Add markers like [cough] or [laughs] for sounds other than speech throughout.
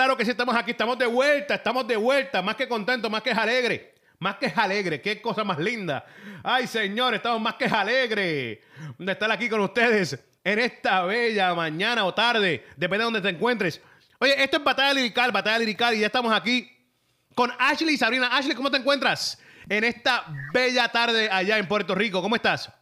claro que sí, estamos aquí, estamos de vuelta, estamos de vuelta, más que contentos, más que alegre, más que alegre, qué cosa más linda. Ay, señor, estamos más que alegre de estar aquí con ustedes en esta bella mañana o tarde, depende de donde te encuentres. Oye, esto es Batalla Lirical, Batalla Lirical, y ya estamos aquí con Ashley y Sabrina. Ashley, ¿cómo te encuentras en esta bella tarde allá en Puerto Rico? ¿Cómo estás?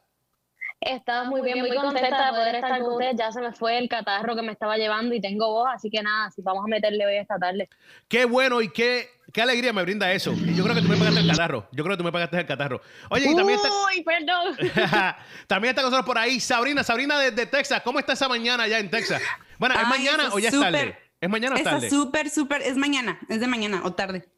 Estaba muy bien, muy contenta de poder estar con ustedes. Ya se me fue el catarro que me estaba llevando y tengo voz, así que nada, si vamos a meterle hoy esta tarde. Qué bueno y qué, qué alegría me brinda eso. Y yo creo que tú me pagaste el catarro. Yo creo que tú me pagaste el catarro. Oye, y también está, Uy, perdón. [laughs] también está con nosotros por ahí Sabrina, Sabrina desde Texas. ¿Cómo está esa mañana allá en Texas? Bueno, ¿es Ay, mañana está o ya es tarde? ¿Es mañana o Está tarde? súper, súper, es mañana, es de mañana o tarde.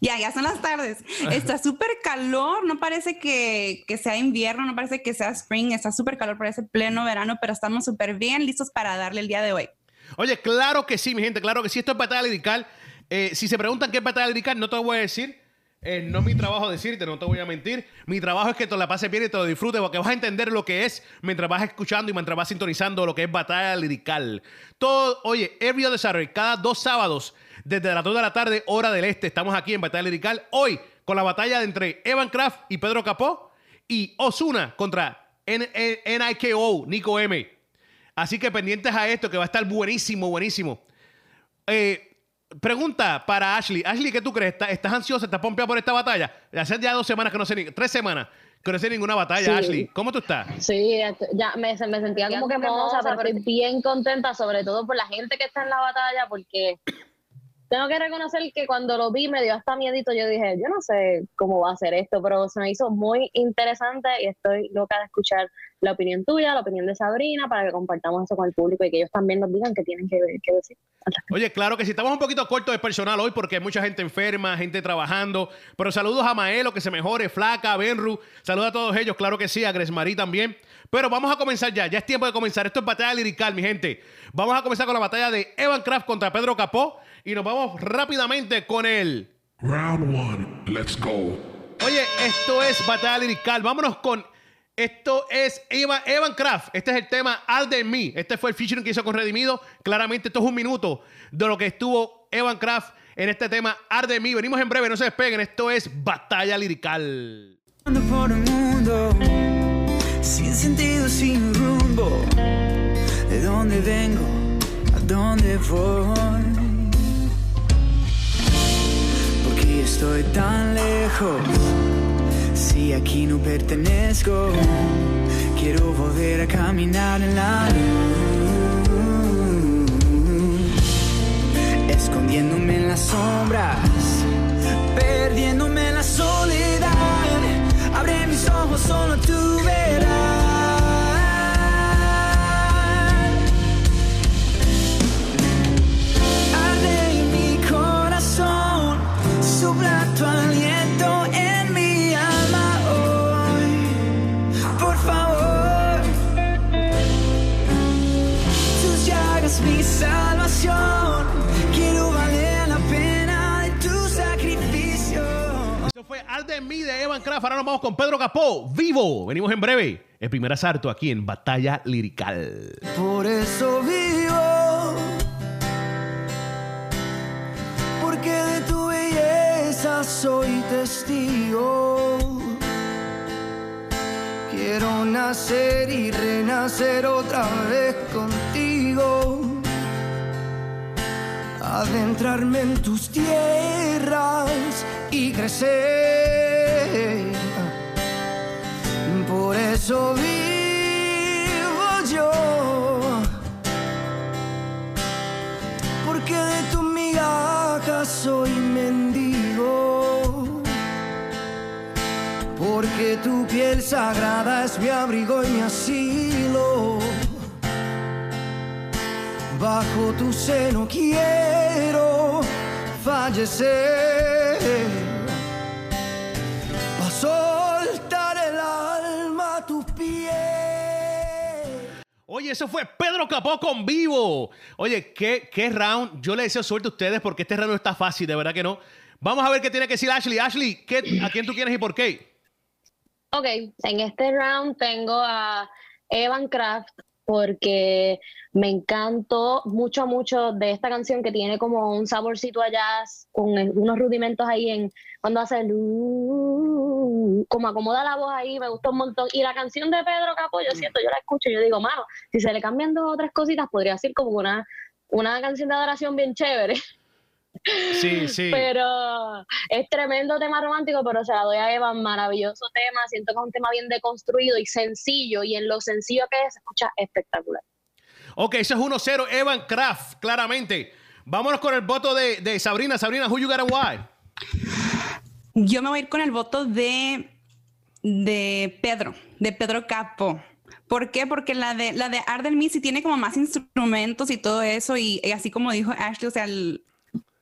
Ya, ya son las tardes. Está súper calor, no parece que, que sea invierno, no parece que sea spring, está súper calor, parece pleno verano, pero estamos súper bien listos para darle el día de hoy. Oye, claro que sí, mi gente, claro que sí. Esto es batalla lirical. Eh, si se preguntan qué es batalla lirical, no te lo voy a decir. Eh, no es mi trabajo decirte, no te voy a mentir. Mi trabajo es que te la pases bien y te lo disfrutes porque vas a entender lo que es mientras vas escuchando y mientras vas sintonizando lo que es batalla lirical. Todo, oye, every other Saturday, cada dos sábados, desde las 2 de la tarde, hora del este, estamos aquí en batalla lirical. Hoy, con la batalla entre Evan Kraft y Pedro Capó y Osuna contra NIKO, Nico M. Así que pendientes a esto, que va a estar buenísimo, buenísimo. Eh, pregunta para Ashley. Ashley, ¿qué tú crees? ¿Estás, estás ansiosa? ¿Estás pompeada por esta batalla? Hace ya dos semanas que no sé ni... Tres semanas que no sé ninguna batalla, Sí. Ashley. ¿Cómo tú estás? Sí, esto- ya me, me sentía como que moza, pero estoy bien contenta, sobre todo por la gente que está en la batalla, porque tengo que reconocer que cuando lo vi me dio hasta miedito. Yo dije, yo no sé cómo va a ser esto, pero se me hizo muy interesante y estoy loca de escuchar la opinión tuya, la opinión de Sabrina, para que compartamos eso con el público y que ellos también nos digan qué tienen que, decir. Oye, claro que sí, estamos un poquito cortos de personal hoy porque hay mucha gente enferma, gente trabajando. Pero saludos a Maelo, que se mejore, Flaca, Benru. Saludos a todos ellos, claro que sí, a Gresmarí también. Pero vamos a comenzar ya, ya es tiempo de comenzar. Esto es batalla lirical, mi gente. Vamos a comenzar con la batalla de Evan Kraft contra Pedro Capó. Y nos vamos rápidamente con el. Round one. Let's go. Oye, esto es batalla lirical. Vámonos con. Esto es Evan, Evan Kraft. Este es el tema All de mí. Este fue el featuring que hizo con Redimido. Claramente, esto es un minuto de lo que estuvo Evan Kraft en este tema All de mí. Venimos en breve, no se despeguen. Esto es batalla lirical. Ando por el mundo, sin sentido, sin rumbo. ¿De dónde vengo? ¿A dónde voy? Estoy tan lejos? Si aquí no pertenezco, quiero volver a caminar en la luz, escondiéndome en las sombras, perdiéndome en la soledad. Abre mis ojos, solo tú verás. Esto fue All de mí de Evan Kraft. Ahora nos vamos con Pedro Capó. Vivo. Venimos en breve. El primer asalto aquí en Batalla Lirical. Por eso vivo, porque de tu belleza soy testigo. Quiero nacer y renacer otra vez contigo. Adentrarme en tus tierras y crecer. Por eso vivo yo. Porque de tu migaja soy mendigo. Porque tu piel sagrada es mi abrigo y mi asilo. Bajo tu seno quiero fallecer. Oye, eso fue Pedro Capó con vivo. Oye, ¿qué, qué round. Yo le deseo suerte a ustedes porque este round no está fácil, de verdad que no. Vamos a ver qué tiene que decir Ashley. Ashley, ¿qué, ¿a quién tú quieres y por qué? Ok, en este round tengo a Evan Kraft porque me encantó mucho, mucho de esta canción que tiene como un saborcito a jazz, con unos rudimentos ahí en cuando hace el uh, como acomoda la voz ahí, me gustó un montón. Y la canción de Pedro Capo, yo siento, yo la escucho y yo digo, mano, si se le cambian dos o tres cositas, podría ser como una, una canción de adoración bien chévere. Sí, [laughs] sí. Pero es tremendo tema romántico, pero se la doy a Evan, maravilloso tema. Siento que es un tema bien deconstruido y sencillo, y en lo sencillo que es, se escucha espectacular. Ok, eso es 1-0, Evan Kraft, claramente. Vámonos con el voto de, de Sabrina. Sabrina, who you got and why? Yo me voy a ir con el voto de, de Pedro, de Pedro Capo. ¿Por qué? Porque la de, la de Arden Me tiene como más instrumentos y todo eso, y, y así como dijo Ashley, o sea, el,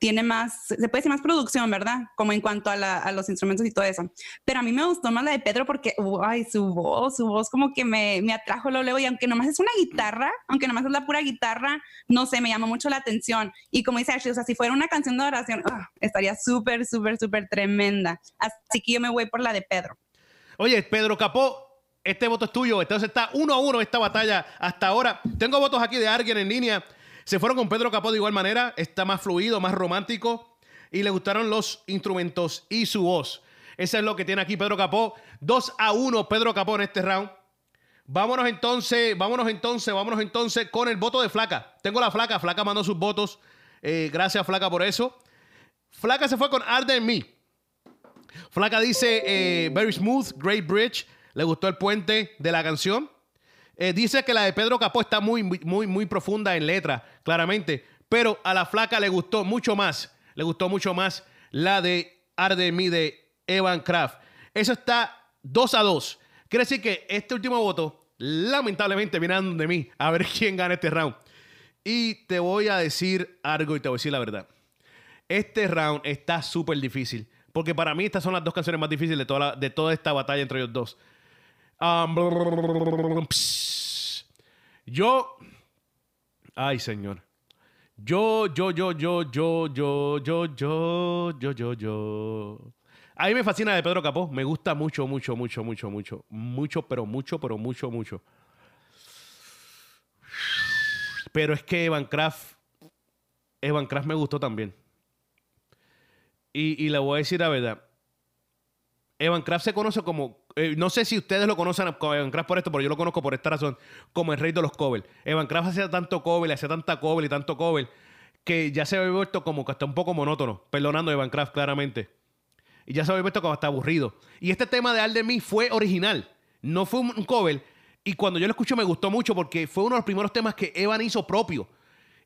tiene más, se puede decir más producción, ¿verdad? Como en cuanto a, la, a, los instrumentos y todo eso. Pero a mí me gustó más la de Pedro porque, ay, su voz, su voz como que me, me atrajo lo luego y aunque nomás es una guitarra, aunque nomás es la pura guitarra, no sé, me llamó mucho la atención. Y como dice Ashley, o sea, si fuera una canción de oración, oh, estaría súper, súper, súper tremenda. Así que yo me voy por la de Pedro. Oye, Pedro Capó, este voto es tuyo. Entonces está uno a uno esta batalla hasta ahora. Tengo votos aquí de alguien en línea. Se fueron con Pedro Capó de igual manera, está más fluido, más romántico y le gustaron los instrumentos y su voz. Eso es lo que tiene aquí Pedro Capó. 2 a 1 Pedro Capó en este round. Vámonos entonces, vámonos entonces, vámonos entonces con el voto de Flaca. Tengo la Flaca, Flaca mandó sus votos. Eh, gracias Flaca por eso. Flaca se fue con Arden Me. Flaca dice eh, Very Smooth, Great Bridge. Le gustó el puente de la canción. Eh, dice que la de Pedro Capó está muy, muy, muy profunda en letra, claramente. Pero a la flaca le gustó mucho más. Le gustó mucho más la de Arde Me de Evan Kraft. Eso está 2 a 2. Quiere decir que este último voto, lamentablemente, viene de mí. A ver [laughs] quién gana este round. Y te voy a decir algo y te voy a decir la verdad. Este round está súper difícil. Porque para mí estas son las dos canciones más difíciles de toda, de toda esta batalla entre ellos dos. Um, yo. Ay, señor. Yo, yo, yo, yo, yo, yo, yo, yo, yo, yo, yo. A mí me fascina de Pedro Capó. Me gusta mucho, mucho, mucho, mucho, mucho. Mucho, pero mucho, pero mucho, mucho. Pero es que Evan Kraft. Evan Kraft me gustó también. Y, y le voy a decir la verdad. Evan Kraft se conoce como. Eh, no sé si ustedes lo conocen como Evan Kraft por esto, pero yo lo conozco por esta razón, como el rey de los covers. Evan Kraft hacía tanto cover, hacía tanta cover y tanto cover, que ya se había vuelto como que hasta un poco monótono, perdonando a Evan Kraft claramente. Y ya se había vuelto como hasta aburrido. Y este tema de Al fue original, no fue un cover. Y cuando yo lo escuché me gustó mucho porque fue uno de los primeros temas que Evan hizo propio.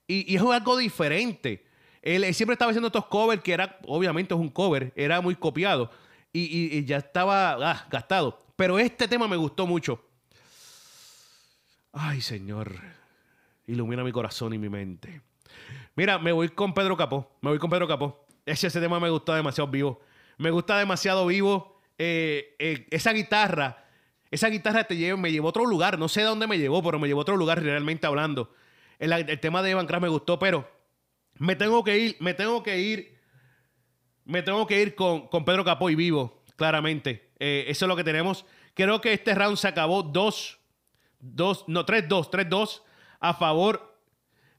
Y, y es algo diferente. Él, él siempre estaba haciendo estos covers que era, obviamente es un cover, era muy copiado y, ya estaba ah, gastado. Pero este tema me gustó mucho. Ay, Señor, ilumina mi corazón y mi mente. Mira, me voy con Pedro Capó. Me voy con Pedro Capó. Ese, ese tema me gustó demasiado vivo. Me gusta demasiado vivo. Eh, eh, esa guitarra, esa guitarra te lleva, me llevó a otro lugar. No sé de dónde me llevó, pero me llevó a otro lugar realmente hablando. El, tema de Evan Kraft me gustó, pero me tengo que ir, me tengo que ir me tengo que ir con, con Pedro Capó y vivo, claramente. Eh, eso es lo que tenemos. Creo que este round se acabó 2, 2, no, 3-2, 3-2 a favor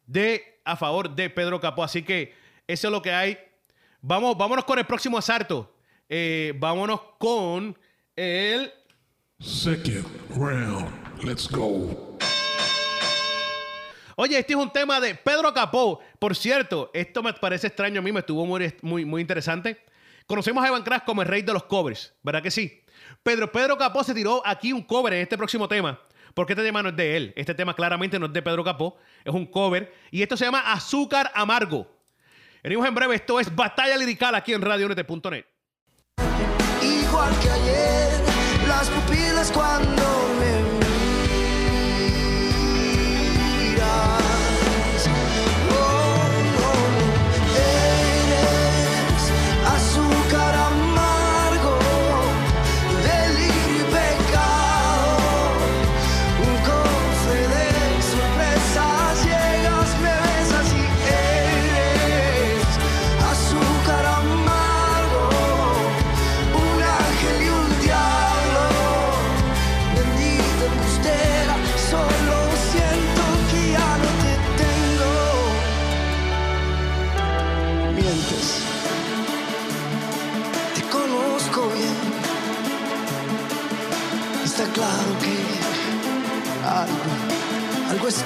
de a favor de Pedro Capó. Así que eso es lo que hay. Vamos, vámonos con el próximo asalto. Eh, vámonos con el Second round. Let's go. Oye, este es un tema de Pedro Capó. Por cierto, esto me parece extraño a mí, me estuvo muy, muy, muy interesante. Conocemos a Evan Kraft como el rey de los covers, ¿verdad que sí? Pedro, Pedro Capó se tiró aquí un cover en este próximo tema, porque este tema no es de él. Este tema claramente no es de Pedro Capó, es un cover. Y esto se llama Azúcar Amargo. Venimos en breve, esto es Batalla Lirical aquí en RadioNet.net. Igual que ayer, las pupilas cuando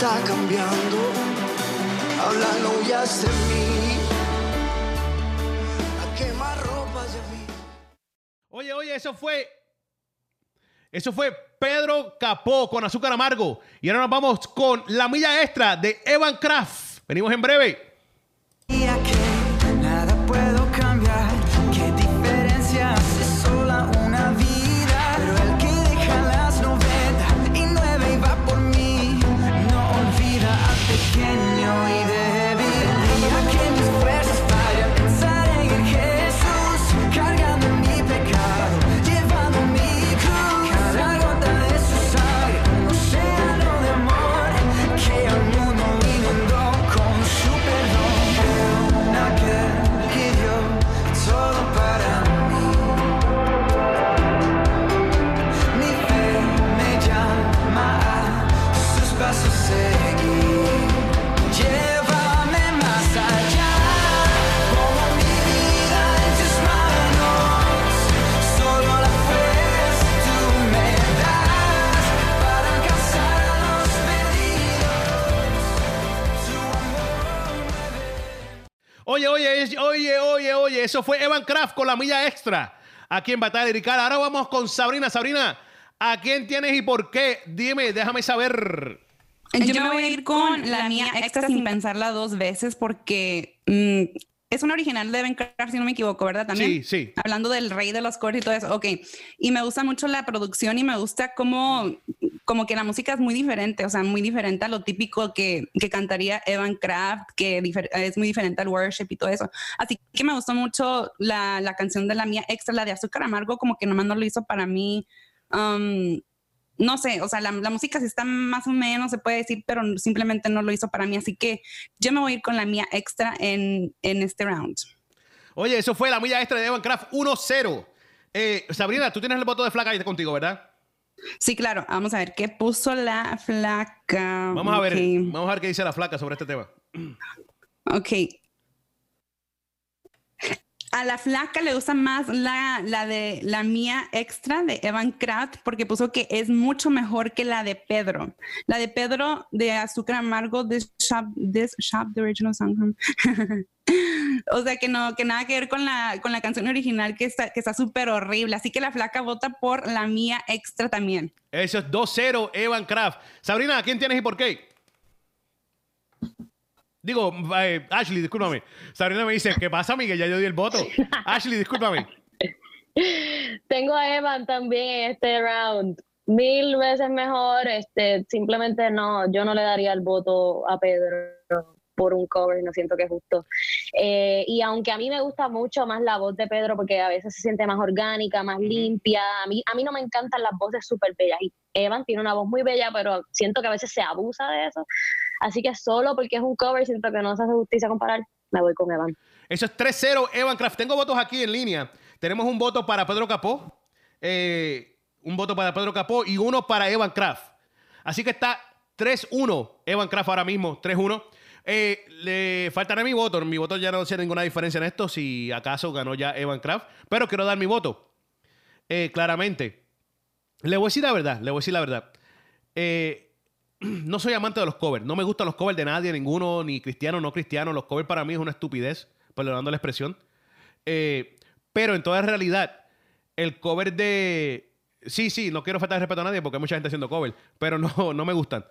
está cambiando. No de. A quemar ropa. Oye, oye, eso fue. Eso fue Pedro Capó con azúcar amargo. Y ahora nos vamos con la milla extra de Evan Kraft. Venimos en breve. Oye. Eso fue Evan Kraft con la milla extra. Aquí en Batalla Lirical. Ahora vamos con Sabrina. Sabrina, ¿a quién tienes y por qué? Dime, déjame saber. Yo me voy a ir con la mía extra sin pensarla dos veces porque mm, es una original de Ben Carr, si no me equivoco, ¿verdad? También. Sí, sí. Hablando del rey de los covers y todo eso. Ok. Y me gusta mucho la producción y me gusta cómo, como que la música es muy diferente, o sea, muy diferente a lo típico que, que cantaría Evan Kraft, que es muy diferente al worship y todo eso. Así que me gustó mucho la, la canción de la mía extra, la de Azúcar Amargo, como que nomás no lo hizo para mí. um, no sé, o sea, la, la música sí está más o menos, se puede decir, pero simplemente no lo hizo para mí. Así que yo me voy a ir con la mía extra en, en este round. Oye, eso fue la milla extra de Evan Kraft 1-0. Eh, Sabrina, tú tienes el voto de flaca ahí contigo, ¿verdad? Sí, claro. Vamos a ver qué puso la flaca. Vamos a ver, vamos a ver qué dice la flaca sobre este tema. Ok. A la flaca le gusta más la, la de la mía extra de Evan Kraft porque puso que es mucho mejor que la de Pedro. La de Pedro de Azúcar Amargo, This Shop, this shop the original song. [laughs] o sea que no, que nada que ver con la, con la canción original que está que está súper horrible. Así que la flaca vota por la mía extra también. Eso es 2-0 Evan Kraft. Sabrina, ¿a quién tienes y por qué? Digo, eh, Ashley, discúlpame. Sabrina me dice, ¿qué pasa, Miguel? Ya yo di el voto. Ashley, discúlpame. Tengo a Evan también en este round. Mil veces mejor. Este, simplemente no, yo no le daría el voto a Pedro por un cover, no siento que es justo. Eh, y aunque a mí me gusta mucho más la voz de Pedro porque a veces se siente más orgánica, más limpia, a mí, a mí no me encantan las voces súper bellas. Y Evan tiene una voz muy bella, pero siento que a veces se abusa de eso. Así que solo porque es un cover, siento que no se hace justicia comparar, me voy con Evan. Eso es 3-0 Evan Kraft. Tengo votos aquí en línea. Tenemos un voto para Pedro Capó, eh, un voto para Pedro Capó y uno para Evan Kraft. Así que está 3-1 Evan Kraft ahora mismo, 3-1. Eh, le faltará mi voto. Mi voto ya no hace ninguna diferencia en esto si acaso ganó ya Evan Kraft. Pero quiero dar mi voto. Eh, claramente. Le voy a decir la verdad. Le voy a decir la verdad. Eh, [clears throat] no soy amante de los covers. No me gustan los covers de nadie, ninguno, ni cristiano, no cristiano. Los covers para mí es una estupidez, perdonando la expresión. Eh, pero en toda realidad, el cover de. Sí, sí, no quiero faltar de respeto a nadie porque hay mucha gente haciendo cover, pero no, [laughs] no me gustan.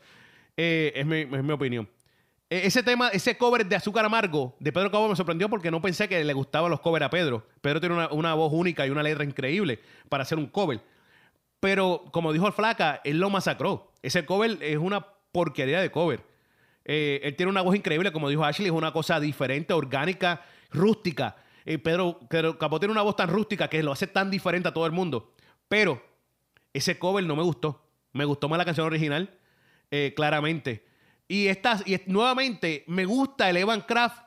Eh, es, mi, es mi opinión. Eh, ese tema, ese cover de Azúcar Amargo de Pedro Cabo me sorprendió porque no pensé que le gustaban los covers a Pedro. Pedro tiene una, una voz única y una letra increíble para hacer un cover. Pero como dijo el Flaca, él lo masacró. Ese cover es una porquería de cover. Eh, él tiene una voz increíble, como dijo Ashley, es una cosa diferente, orgánica, rústica. Eh, Pedro, Capó tiene una voz tan rústica que lo hace tan diferente a todo el mundo. Pero ese cover no me gustó. Me gustó más la canción original, eh, claramente. Y, esta, y nuevamente, me gusta el Evan Kraft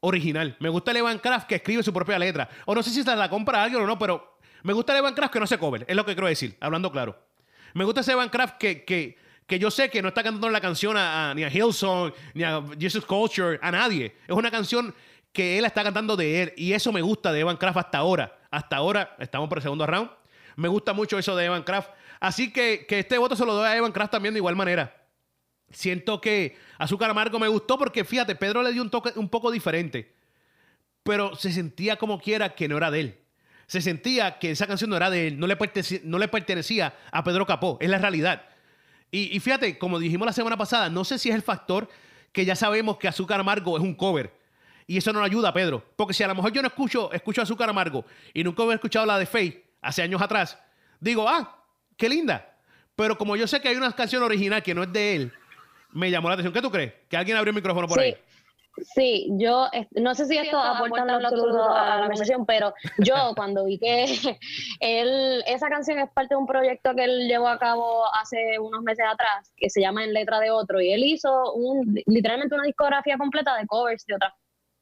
original. Me gusta el Evan Kraft que escribe su propia letra. O no sé si se la compra a alguien o no, pero me gusta el Evan Kraft que no se cover. Es lo que quiero decir, hablando claro. Me gusta ese Evan Kraft que, que, que yo sé que no está cantando la canción a, a- ni a Hillsong, ni a Jesus Culture, a nadie. Es una canción que él está cantando de él. Y eso me gusta de Evan Kraft hasta ahora. Hasta ahora, estamos por el segundo round. Me gusta mucho eso de Evan Kraft. Así que, que este voto se lo doy a Evan Kraft también de igual manera. siento que Azúcar Amargo me gustó porque fíjate, Pedro le dio un toque un poco diferente, pero se sentía como quiera que no era de él. Se sentía que esa canción no era de él, no le pertenecía, no le pertenecía a Pedro Capó, es la realidad. Y, y fíjate, como dijimos la semana pasada, no sé si es el factor que ya sabemos que Azúcar Amargo es un cover. Y eso no le ayuda a Pedro. Porque si a lo mejor yo no escucho, escucho Azúcar Amargo y nunca hubiera escuchado la de Faith hace años atrás, digo, ah, qué linda. Pero como yo sé que hay una canción original que no es de él, me llamó la atención. ¿Qué tú crees? Que alguien abrió el micrófono por Sí. ahí. Sí, yo no sé si esto aporta en lo absoluto a la conversación, pero yo [laughs] cuando vi que [laughs] él, esa canción es parte de un proyecto que él llevó a cabo hace unos meses atrás, que se llama En Letra de Otro, y él hizo un, literalmente una discografía completa de covers de otras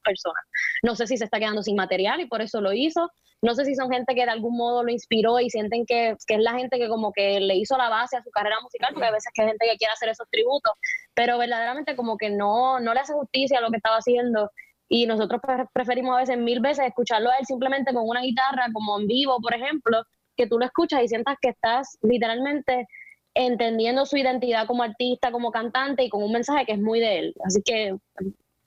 personas. No sé si se está quedando sin material y por eso lo hizo. No sé si son gente que de algún modo lo inspiró y sienten que, que es la gente que como que le hizo la base a su carrera musical, porque a veces hay gente que quiere hacer esos tributos, pero verdaderamente como que no, no le hace justicia a lo que estaba haciendo. Y nosotros pre- preferimos a veces mil veces escucharlo a él simplemente con una guitarra, como en vivo, por ejemplo, que tú lo escuchas y sientas que estás literalmente entendiendo su identidad como artista, como cantante y con un mensaje que es muy de él. Así que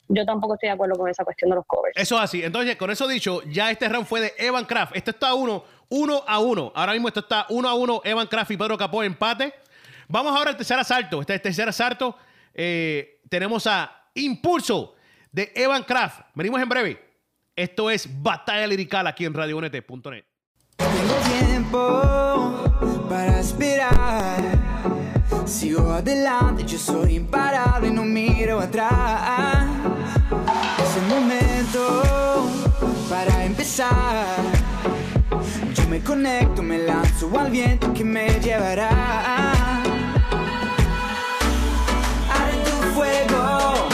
yo tampoco estoy de acuerdo con esa cuestión de los covers. Eso es así. Entonces, con eso dicho, ya este round fue de Evan Kraft. Esto está uno, uno a uno. Ahora mismo esto está uno a uno. Evan Kraft y Pedro Capó empate. Vamos ahora al tercer asalto. Este tercer asalto eh, tenemos a Impulso de Evan Kraft. Venimos en breve. Esto es Batalla Lirical aquí en RadioUNT.net. Tengo tiempo para esperar. Sigo adelante, yo soy imparable, no miro atrás. Para empezar. Yo me conecto, me lanzo al viento que me llevará. Tu fuego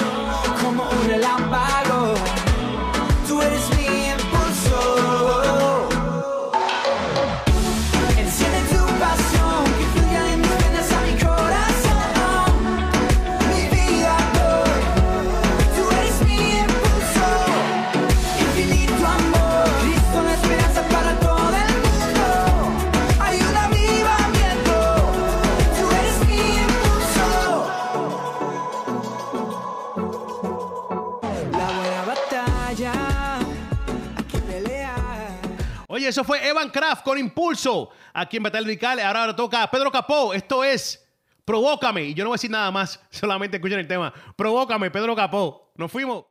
Eso fue Evan Kraft con Impulso aquí en Lirical. Ahora, ahora toca a Pedro Capó. Esto es Provócame. Y yo no voy a decir nada más, [laughs] solamente escuchen el tema. Provócame, Pedro Capó. Nos fuimos.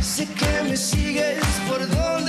Sé que me sigues por donde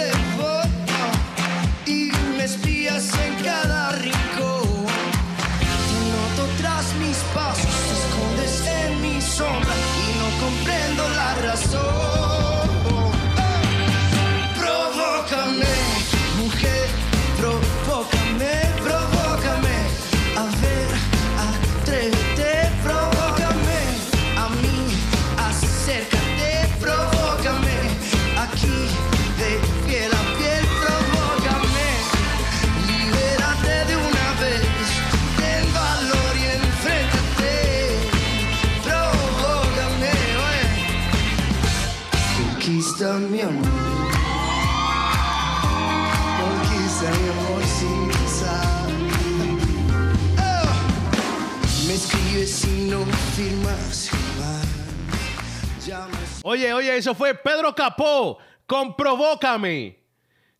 Oye, oye, eso fue Pedro Capó con Provócame.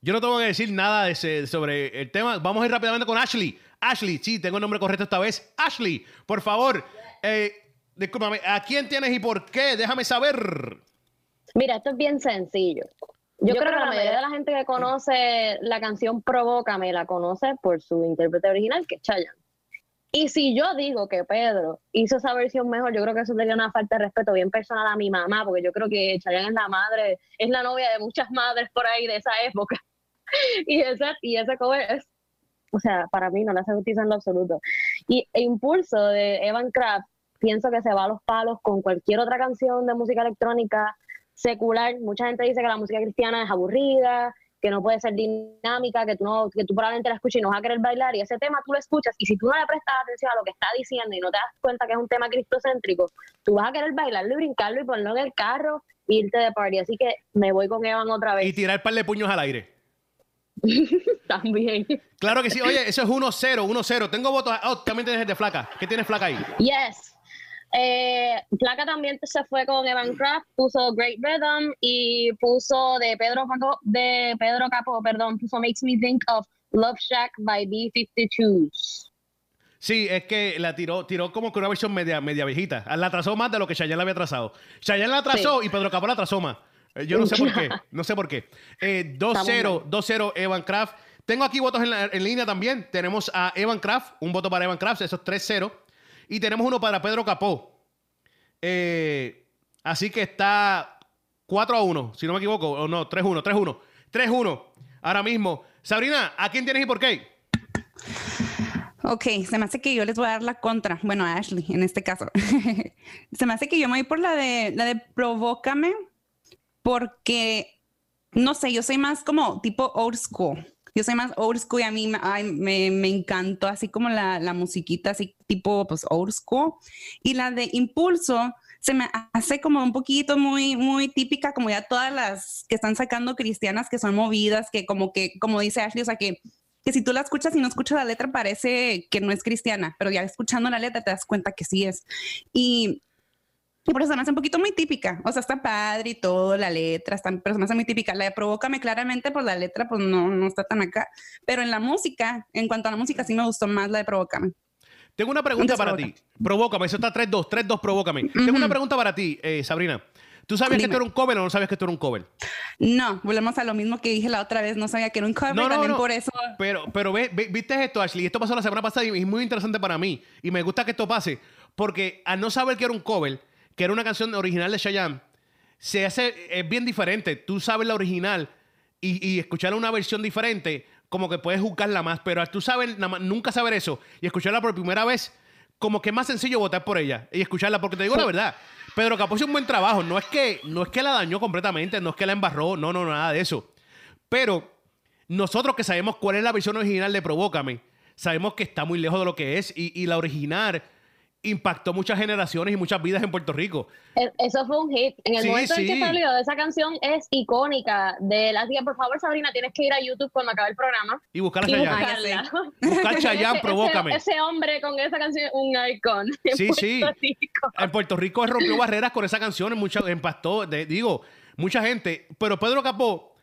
Yo no tengo que decir nada de ese- sobre el tema. Vamos a ir rápidamente con Ashley. Ashley, sí, tengo el nombre correcto esta vez. Ashley, por favor, eh, discúlpame, ¿a quién tienes y por qué? Déjame saber. Mira, esto es bien sencillo. Yo, creo que la mayoría de la gente que conoce la canción Provócame la conoce por su intérprete original, que es Chayanne. Y si yo digo que Pedro hizo esa versión mejor, yo creo que eso sería una falta de respeto bien personal a mi mamá, porque yo creo que Chayanne es la madre, es la novia de muchas madres por ahí de esa época. [laughs] y, ese, y ese cover es, o sea, para mí no le hace justicia en lo absoluto. Y e Impulso de Evan Kraft, pienso que se va a los palos con cualquier otra canción de música electrónica secular. Mucha gente dice que la música cristiana es aburrida, que no puede ser dinámica, que tú, no, que tú probablemente la escuches y no vas a querer bailar. Y ese tema tú lo escuchas y si tú no le prestas atención a lo que está diciendo y no te das cuenta que es un tema cristocéntrico, tú vas a querer bailarlo y brincarlo y ponerlo en el carro e irte de party. Así que me voy con Evan otra Y vez tirar par de puños al aire. [laughs] también. Claro que sí. Oye, eso es 1-0, 1-0. Tengo votos. Oh, también tienes de flaca. ¿Qué tienes flaca ahí? Yes. Eh, Placa también se fue con Evan Kraft, puso Great Rhythm y puso de Pedro Capo, de Pedro Capo, perdón, puso Makes Me Think of Love Shack by B52. Sí, es que la tiró, tiró como que una versión media, media viejita. La atrasó más de lo que Chayanne la había atrasado. Chayanne la atrasó y Pedro Capó la atrasó más. Eh, Yo no sé por qué. [laughs] No sé por qué. Eh, 2-0, 2-0 Evan Kraft. Tengo aquí votos en, la- en línea también. Tenemos a Evan Kraft, un voto para Evan Kraft, eso es 3-0. Y tenemos uno para Pedro Capó. Eh, así que está 4 a 1, si no me equivoco. O no, 3-1, 3-1. 3-1. Ahora mismo. Sabrina, ¿a quién tienes y por qué? Ok, se me hace que yo les voy a dar la contra. Bueno, a Ashley, en este caso. [laughs] se me hace que yo me voy por la de la de Provócame, porque no sé, yo soy más como tipo old school. Yo soy más old school y a mí me- me encantó así como la, la musiquita, así tipo pues old school. Y la de Impulso se me hace como un poquito muy, muy típica, como ya todas las que están sacando cristianas que son movidas, que como que, como dice Ashley, o sea que que si tú la escuchas y no escuchas la letra parece que no es cristiana, pero ya escuchando la letra te das cuenta que sí es. Y, y por eso se me hace un poquito muy típica. O sea, está padre y todo, la letra, está, pero se me hace muy típica. La de Provócame claramente, pues la letra pues no, no está tan acá. Pero en la música, en cuanto a la música, sí me gustó más la de Provócame. Tengo una pregunta Entonces, para ti. Provócame, eso está 3-2, 3-2, provócame. Tengo una pregunta para ti, eh, Sabrina. ¿Tú sabías que Dime. esto era un cover o no sabías que esto era un cover? No, volvemos a lo mismo que dije la otra vez. No sabía que era un cover, No, no, también no. por eso. Pero, pero ve- ve- viste esto, Ashley. Esto pasó la semana pasada y es muy interesante para mí. Y me gusta que esto pase. Porque al no saber que era un cover, que era una canción original de Chayanne, se hace, es bien diferente. Tú sabes la original y, y escuchar una versión diferente, como que puedes juzgarla más. Pero tú sabes, nada más- nunca saber eso y escucharla por primera vez, como que es más sencillo votar por ella y escucharla. Porque te digo la verdad, Pedro Capó hizo un buen trabajo. No es que, no es que la dañó completamente, no es que la embarró, no, no, nada de eso. Pero nosotros que sabemos cuál es la versión original de Provócame, sabemos que está muy lejos de lo que es y, y la original impactó muchas generaciones y muchas vidas en Puerto Rico. E- Eso fue un hit. En el Sí, momento en sí. que salió, esa canción es icónica. De la así que, por favor, Sabrina, tienes que ir a YouTube cuando acabe el programa Y buscar a Chayanne. [laughs] Buscar Chayanne, [laughs] Ese- Provócame. Ese, ese hombre con esa canción, un icon. en Sí, sí. Puerto Rico. En Puerto Rico rompió barreras con esa canción, mucha, impactó, de- digo, mucha gente. Pero Pedro Capó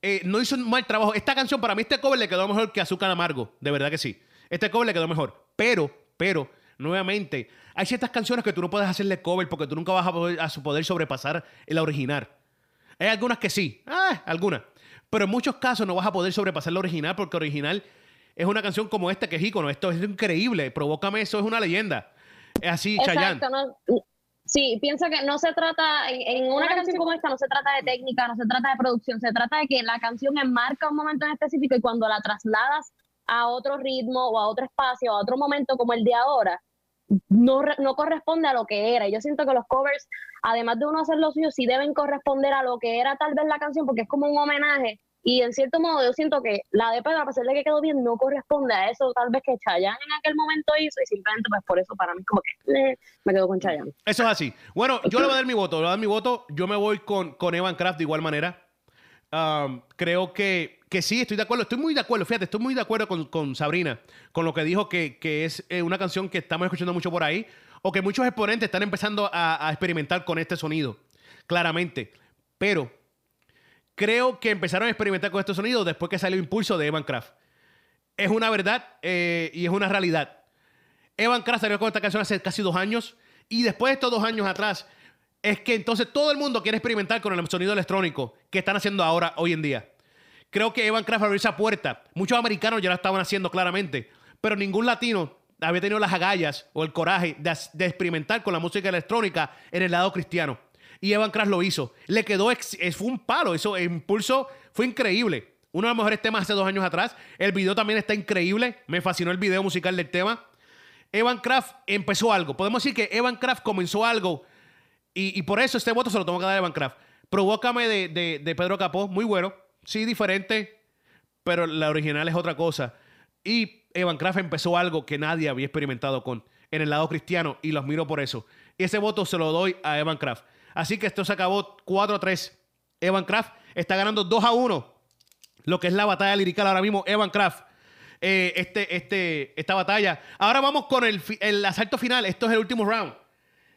eh, no hizo un mal trabajo. Esta canción, para mí, este cover le quedó mejor que Azúcar Amargo. De verdad que sí. Este cover le quedó mejor. Pero, pero, nuevamente, hay ciertas canciones que tú no puedes hacerle cover porque tú nunca vas a poder, a poder sobrepasar el original. Hay algunas que sí, ah, algunas. Pero en muchos casos no vas a poder sobrepasar la original porque original es una canción como esta que es ícono. Esto es increíble. Provócame, eso es una leyenda. Es así, Chayanne. No- sí, pienso que no se trata, en, una canción como esta, no se trata de técnica, no se trata de producción, se trata de que la canción enmarca un momento en específico y cuando la trasladas a otro ritmo o a otro espacio, a otro momento como el de ahora, no, no corresponde a lo que era. Yo siento que los covers, además de uno hacer lo suyo, sí deben corresponder a lo que era tal vez la canción, porque es como un homenaje. Y en cierto modo yo siento que la de Pedro, a pesar de que quedó bien, no corresponde a eso tal vez que Chayanne en aquel momento hizo y simplemente pues por eso para mí como que eh, me quedo con Chayanne. Eso es así. Bueno, yo le voy a dar mi voto. Le voy a dar mi voto. Yo me voy con, con Evan Kraft de igual manera. Creo que, que sí, estoy de acuerdo. Estoy muy de acuerdo. Fíjate, estoy muy de acuerdo con, con Sabrina, con lo que dijo que, que es eh, una canción que estamos escuchando mucho por ahí, o que muchos exponentes están empezando a, experimentar con este sonido, claramente. Pero creo que empezaron a experimentar con este sonido después que salió Impulso de Evan Kraft. Es una verdad eh, y es una realidad. Evan Kraft salió con esta canción hace casi dos años y después de estos dos años atrás es que entonces todo el mundo quiere experimentar con el sonido electrónico que están haciendo ahora, hoy en día. Creo que Evan Kraft abrió esa puerta. Muchos americanos ya la estaban haciendo claramente, pero ningún latino había tenido las agallas o el coraje de, experimentar con la música electrónica en el lado cristiano. Y Evan Kraft lo hizo. Le quedó, es- fue un palo, eso, el impulso fue increíble. Uno de los mejores temas hace dos años atrás. El video también está increíble. Me fascinó el video musical del tema. Evan Kraft empezó algo. Podemos decir que Evan Kraft comenzó algo y, por eso este voto se lo tengo que dar a Evan Kraft. Provócame de Pedro Capó, muy bueno. Sí, diferente, pero la original es otra cosa. Y Evan Kraft empezó algo que nadie había experimentado con en el lado cristiano y los miro por eso. Y ese voto se lo doy a Evan Kraft. Así que esto se acabó 4 a 3. Evan Kraft está ganando 2 a 1 lo que es la batalla lirical ahora mismo, Evan Kraft. eh, este, este, esta batalla. Ahora vamos con el, el asalto final. Esto es el último round.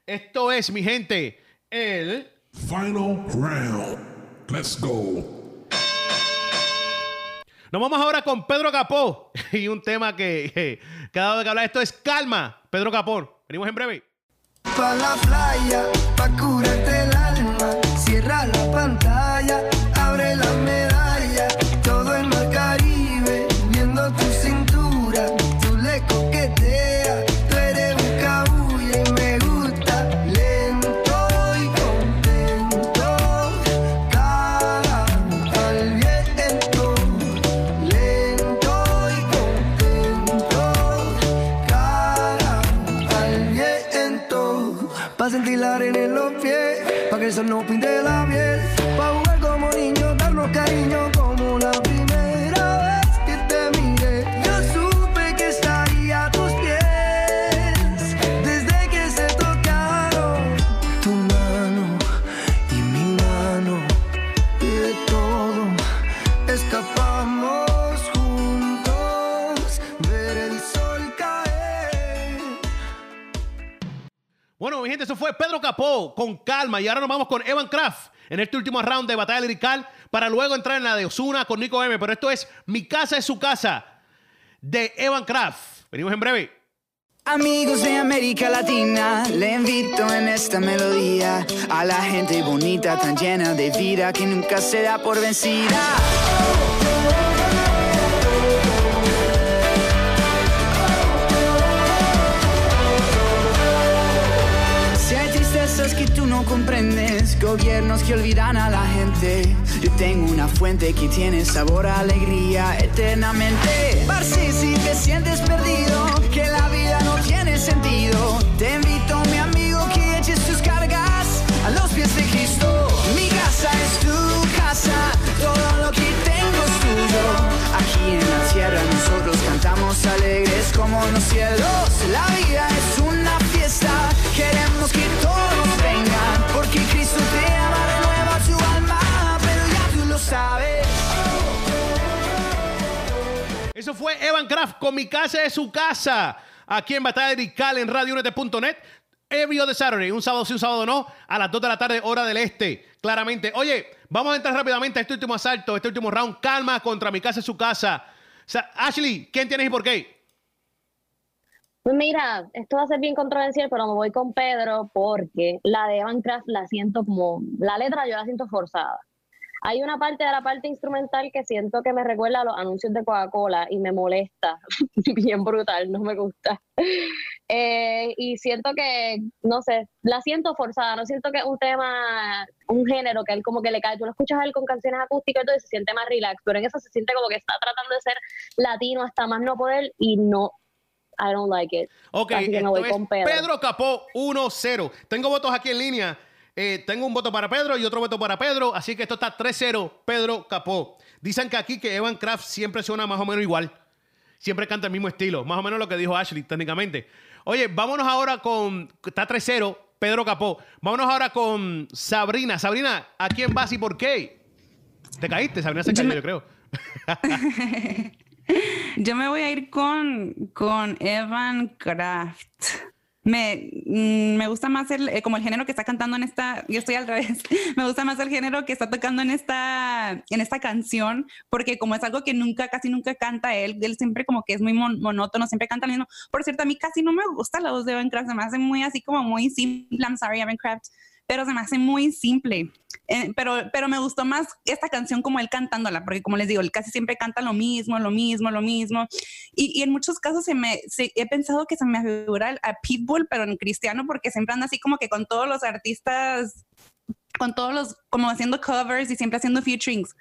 Esto es, mi gente, el... Final round. Let's go. Nos vamos ahora con Pedro Capó [laughs] y un tema que, cada vez que habla esto es calma. Pedro Capó. Venimos en breve. Pa' la playa, pa' el alma. Cierra la pantalla, pa' que el eso fue Pedro Capó con calma. Y ahora nos vamos con Evan Kraft en este último round de batalla lirical para luego entrar en la de Osuna con Nico M. Pero esto es Mi casa es su casa de Evan Kraft. Venimos en breve. Amigos de América Latina, le invito en esta melodía a la gente bonita, tan llena de vida que nunca se da por vencida. Comprendes, gobiernos que olvidan a la gente, yo tengo una fuente que tiene sabor a alegría eternamente. Parce, si te sientes perdido, que la vida no tiene sentido, te invito, mi amigo, que eches tus cargas a los pies de Cristo. Mi casa es tu casa, todo lo que tengo es tuyo. Aquí en la tierra nosotros cantamos alegres como los cielos. La vida es una fiesta, queremos fue Evan Kraft con Mi casa es su casa. Aquí en Batalla Lirical en radiounete.net. Every other Saturday, un sábado sí, un sábado no, a las 2 de la tarde, hora del este. Claramente. Oye, vamos a entrar rápidamente a este último asalto, este último round. Calma contra Mi casa es su casa. Ashley, ¿quién tienes y por qué? Pues mira, esto va a ser bien controversial, pero me voy con Pedro porque la de Evan Kraft la siento como, la letra yo la siento forzada. Hay una parte de la parte instrumental que siento que me recuerda a los anuncios de Coca-Cola y me molesta, [laughs] bien brutal, no me gusta. Eh, y siento que, no sé, la siento forzada, no siento que es un tema, un género que él como que le cae. Tú lo escuchas a él con canciones acústicas y todo y se siente más relax, pero en eso se siente como que está tratando de ser latino hasta más no poder y no, I don't like it. Ok, Así que me voy con Pedro. Pedro Capó 1-0. Tengo votos aquí en línea. Eh, tengo un voto para Pedro y otro voto para Pedro. Así que esto está 3-0. Pedro Capó. Dicen que aquí que Evan Kraft siempre suena más o menos igual. Siempre canta el mismo estilo. Más o menos lo que dijo Ashley técnicamente. Oye, vámonos ahora con. Está 3-0. Pedro Capó. Vámonos ahora con Sabrina. Sabrina, ¿a quién vas y por qué? Te caíste, Sabrina se Yo cayó, me- yo creo. [laughs] Yo me voy a ir con, con Evan Kraft. Me, mm, me gusta más el, eh, como el género que está cantando en esta, yo estoy al [laughs] revés, me gusta más el género que está tocando en esta, en esta canción, porque como es algo que nunca, casi nunca canta él, él siempre como que es muy mon- monótono, siempre canta lo mismo. Por cierto, a mí casi no me gusta la voz de Evan Kraft, se me hace muy así como muy simple, I'm sorry Evan Kraft, pero se me hace muy simple. Eh, pero, pero me gustó más esta canción como él cantándola, porque como les digo, él casi siempre canta lo mismo, lo mismo, lo mismo. Y, y en muchos casos se me, se- he pensado que se me figura a Pitbull, pero en cristiano, porque siempre anda así como que con todos los artistas, con todos los, como haciendo covers y siempre haciendo featurings.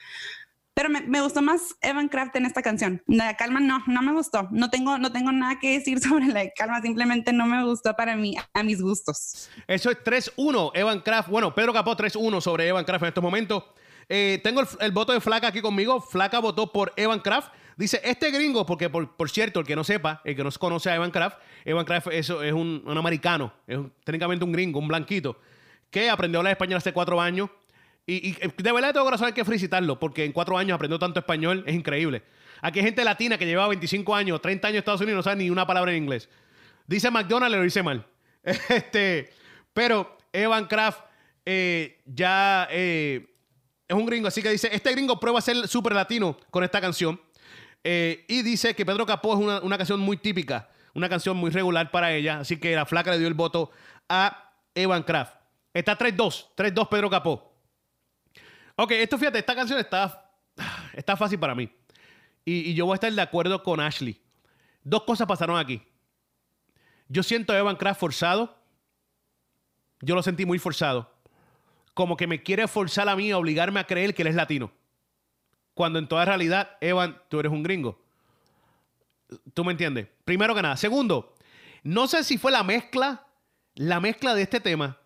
Pero me, me gustó más Evan Kraft en esta canción. La Calma no, no me gustó. No tengo, no tengo nada que decir [laughs] sobre la Calma, simplemente no me gustó para mí, a mis gustos. Eso es 3-1, Evan Kraft. Bueno, Pedro Capó 3-1 sobre Evan Kraft en estos momentos. Eh, tengo el, el voto de Flaca aquí conmigo. Flaca votó por Evan Kraft. Dice, este gringo, porque por, por cierto, el que no sepa, el que no conoce a Evan Kraft, Evan Kraft es, es un, un americano, es un- técnicamente un gringo, un blanquito, que aprendió a hablar español hace cuatro años. Y, y de verdad todo corazón hay que felicitarlo, porque en cuatro años aprendió tanto español, es increíble. Aquí hay gente latina que lleva 25 años, 30 años en Estados Unidos y no sabe ni una palabra en inglés. Dice McDonald's, lo dice mal. [laughs] Este, Pero Evan Kraft eh, ya eh, es un gringo, así que dice, este gringo prueba a ser súper latino con esta canción. Eh, y dice que Pedro Capó es una, una canción muy típica, una canción muy regular para ella, así que la flaca le dio el voto a Evan Kraft. Está 3-2, 3-2 Pedro Capó. Ok, esto fíjate, esta canción está, está fácil para mí. Y, y yo voy a estar de acuerdo con Ashley. Dos cosas pasaron aquí. Yo siento a Evan Kraft forzado. Yo lo sentí muy forzado. Como que me quiere forzar a mí a obligarme a creer que él es latino. Cuando en toda realidad, Evan, tú eres un gringo. ¿Tú me entiendes? Primero que nada. Segundo, no sé si fue la mezcla, la mezcla de este tema.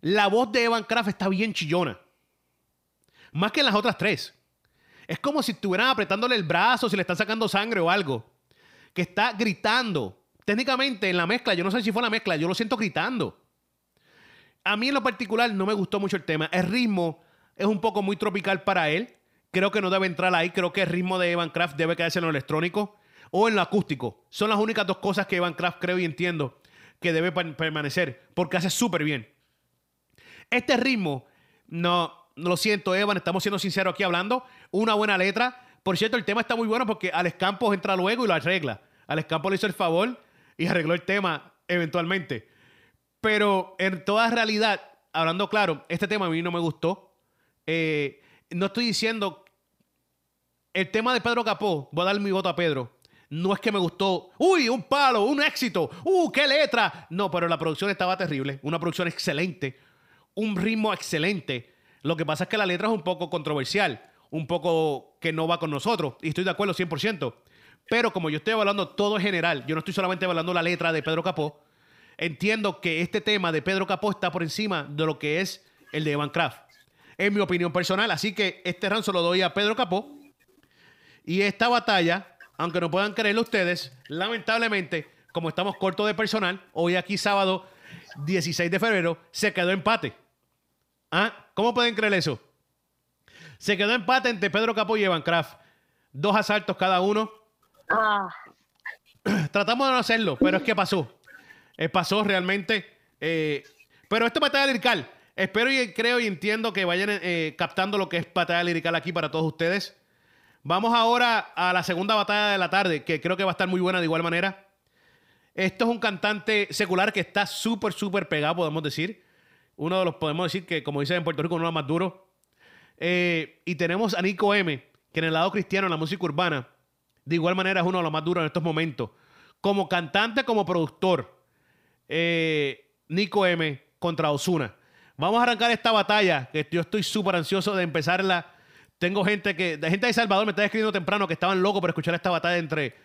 La voz de Evan Kraft está bien chillona. Más que en las otras tres. Es como si estuvieran apretándole el brazo, si le están sacando sangre o algo. Que está gritando. Técnicamente en la mezcla, yo no sé si fue la mezcla, yo lo siento gritando. A mí en lo particular no me gustó mucho el tema. El ritmo es un poco muy tropical para él. Creo que no debe entrar ahí. Creo que el ritmo de Evan Kraft debe quedarse en lo electrónico o en lo acústico. Son las únicas dos cosas que Evan Kraft creo y entiendo que debe per- permanecer porque hace súper bien. Este ritmo, no lo siento, Evan, estamos siendo sinceros aquí hablando. Una buena letra. Por cierto, el tema está muy bueno porque Alex Campos entra luego y lo arregla. Alex Campos le hizo el favor y arregló el tema eventualmente. Pero en toda realidad, hablando claro, este tema a mí no me gustó. Eh, no estoy diciendo. El tema de Pedro Capó, voy a dar mi voto a Pedro. No es que me gustó. ¡Uy! Un palo, un éxito. ¡Uh! ¡Qué letra! No, pero la producción estaba terrible. Una producción excelente. Un ritmo excelente. Lo que pasa es que la letra es un poco controversial. Un poco que no va con nosotros. Y estoy de acuerdo 100%. Pero como yo estoy evaluando todo en general, yo no estoy solamente evaluando la letra de Pedro Capó. Entiendo que este tema de Pedro Capó está por encima de lo que es el de Evan Kraft. Es mi opinión personal. Así que este se lo doy a Pedro Capó. Y esta batalla, aunque no puedan creerlo ustedes, lamentablemente, como estamos cortos de personal, hoy aquí sábado 16 de febrero, se quedó empate. ¿Ah? ¿Cómo pueden creer eso? Se quedó empate entre Pedro Capó y Evan Kraft. Dos asaltos cada uno. Ah, [clears throat] Tratamos de no hacerlo, pero es que pasó. Eh, pasó realmente. eh, pero esto es batalla lirical. Espero y creo y entiendo que vayan eh, captando lo que es batalla lirical aquí para todos ustedes. Vamos ahora a la segunda batalla de la tarde, que creo que va a estar muy buena de igual manera. Esto es un cantante secular que está súper, súper pegado, podemos decir. Uno de los, podemos decir que, como dicen en Puerto Rico, uno de los más duros. Eh, y tenemos a Nico M, que en el lado cristiano, en la música urbana, de igual manera es uno de los más duros en estos momentos. Como cantante, como productor, eh, Nico M contra Osuna. Vamos a arrancar esta batalla, que yo estoy súper ansioso de empezarla. Tengo gente que, de gente de Salvador me está escribiendo temprano que estaban locos por escuchar esta batalla entre,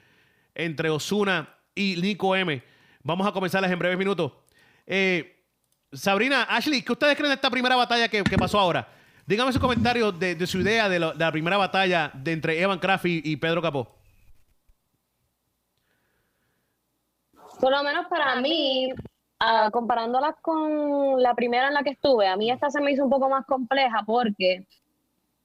entre Osuna y Nico M. Vamos a comenzarlas en breves minutos. Eh, Sabrina, Ashley, ¿qué ustedes creen de esta primera batalla que, pasó ahora? Díganme sus comentarios de, su idea de, la primera batalla entre Evan Kraft y, y Pedro Capó. por lo menos para mí, ah, comparándolas con la primera en la que estuve, a mí esta se me hizo un poco más compleja porque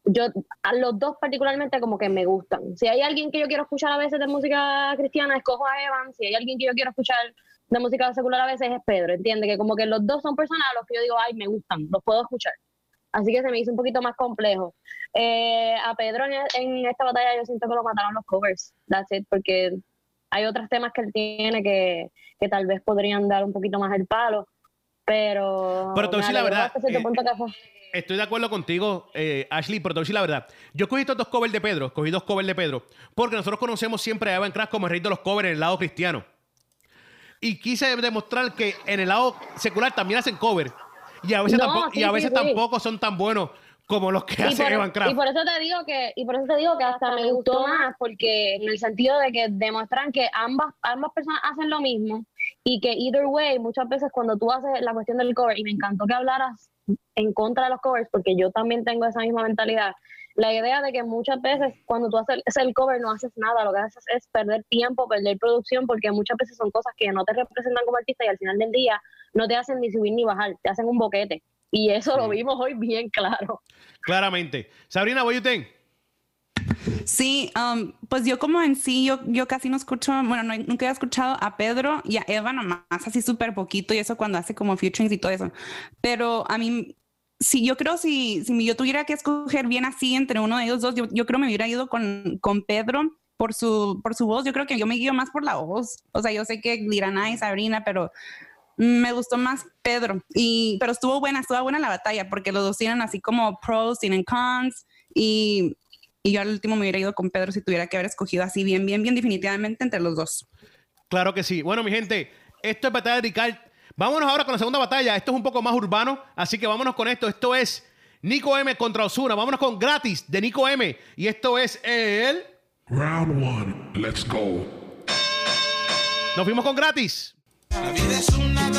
yo a los dos particularmente como que me gustan. Si hay alguien que yo quiero escuchar a veces de música cristiana, escojo a Evan. Si hay alguien que yo quiero escuchar de música secular a veces es Pedro, ¿entiende? Que como que los dos son personas a los que yo digo, ay, me gustan, los puedo escuchar. Así que se me hizo un poquito más complejo. Eh, a Pedro en, en esta batalla yo siento que lo mataron los covers, that's it, porque hay otros temas que él tiene que, que tal vez podrían dar un poquito más el palo, pero... Pero te la verdad, eh, Estoy de acuerdo contigo, eh, Ashley, pero te voy a decir la verdad. Yo cogí estos dos covers de Pedro, cogí dos covers de Pedro, porque nosotros conocemos siempre a Evan Kraft como el rey de los covers en el lado cristiano. Y quise demostrar que en el lado secular también hacen cover. Y a veces, No, tampoco, y a veces sí. tampoco son tan buenos como los que y hace por, Evan Kraft. y por eso te digo que y por eso te digo que hasta me gustó más porque en el sentido de que demuestran que ambas ambas personas hacen lo mismo y que either way muchas veces cuando tú haces la cuestión del cover y me encantó que hablaras en contra de los covers porque yo también tengo esa misma mentalidad la idea de que muchas veces cuando tú haces el cover no haces nada, lo que haces es perder tiempo, perder producción, porque muchas veces son cosas que no te representan como artista y al final del día no te hacen ni subir ni bajar, te hacen un boquete. Y eso lo vimos hoy bien claro. Claramente. Sabrina, you think? Sí, um, pues yo como en sí, yo, yo casi no escucho, bueno, no- nunca he escuchado a Pedro y a Eva nomás, así súper poquito y eso cuando hace como featurings y todo eso. Pero a mí, sí, yo creo si, si yo tuviera que escoger bien así entre uno de ellos dos, yo, yo creo me hubiera ido con, con Pedro por su, por su voz. Yo creo que yo me guío más por la voz. O sea, yo sé que dirán, y Sabrina, pero me gustó más Pedro. Y, pero estuvo buena, estuvo buena la batalla porque los dos tienen así como pros, tienen cons y, y yo al último me hubiera ido con Pedro si tuviera que haber escogido así bien, bien, bien definitivamente entre los dos. Claro que sí. Bueno, mi gente, esto es batalla de Ricard. Vámonos ahora con la segunda batalla. Esto es un poco más urbano, así que vámonos con esto. Esto es Nico M contra Osuna. Vámonos con gratis de Nico M. Y esto es el. Round one, let's go. Nos fuimos con gratis. La vida es una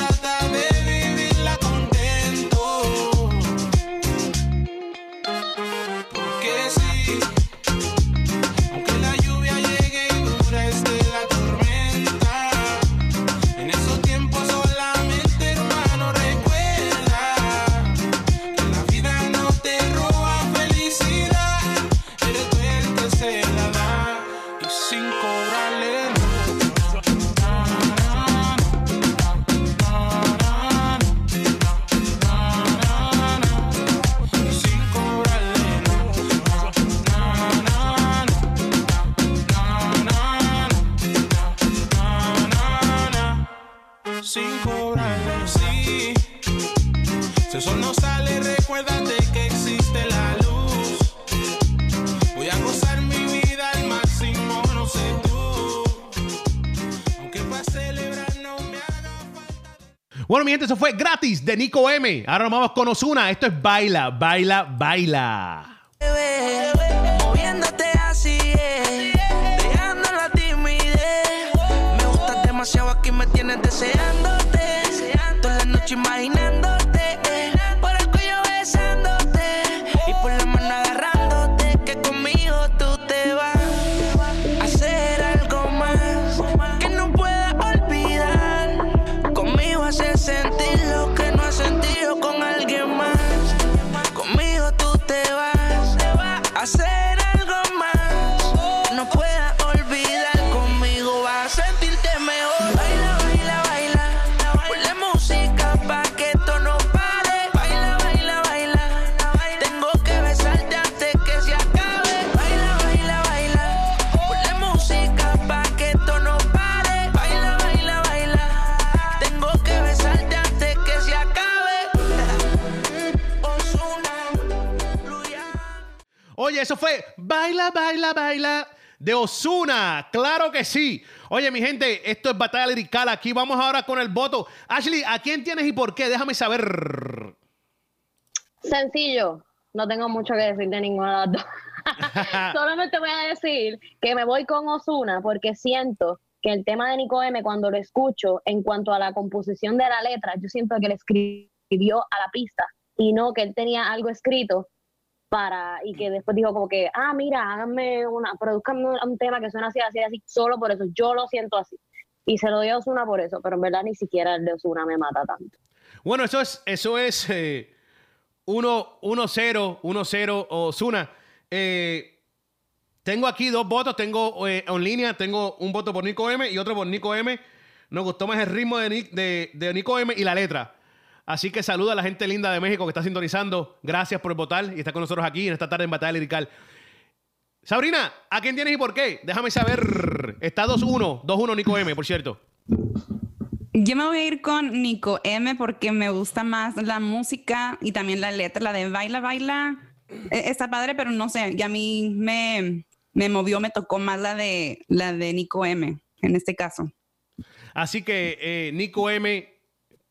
gente, eso fue gratis de Nico M. Ahora nos vamos con Osuna. Esto es Baila, Baila, Baila. bebé, moviéndote así, eh, dejando la timidez. Me gustas demasiado, aquí me tienes deseándote, toda la noche imaginándote, Oye, eso fue Baila, Baila, Baila de Osuna. Claro que sí. Oye, mi gente, esto es Batalla Lirical. Aquí vamos ahora con el voto. Ashley, ¿a quién tienes y por qué? Déjame saber. Sencillo, no tengo mucho que decir de ninguna de las dos. [laughs] Solamente voy a decir que me voy con Osuna porque siento que el tema de Nico M, cuando lo escucho, en cuanto a la composición de la letra, yo siento que él escribió a la pista y no que él tenía algo escrito para y que después dijo como que, ah, mira, háganme una, produzcanme un, tema que suena así, así, así, solo por eso, yo lo siento así. Y se lo doy a Osuna por eso, pero en verdad ni siquiera el de Osuna me mata tanto. Bueno, eso es, eso es eh, 1-0, 1-0 Osuna. Eh, tengo aquí dos votos, tengo eh, en línea, tengo un voto por Nico M y otro por Nico M. Nos gustó más el ritmo de, Nic- de, de Nico M y la letra. Así que saluda a la gente linda de México que está sintonizando. Gracias por votar y estar con nosotros aquí en esta tarde en Batalla Lirical. Sabrina, ¿a quién tienes y por qué? Déjame saber. Está 2-1, 2-1 Nico M, por cierto. Yo me voy a ir con Nico M porque me gusta más la música y también la letra, la de Baila, Baila. eh, Está padre, pero no sé, y a mí me, me movió, me tocó más la de, la de Nico M en este caso. Así que eh, Nico M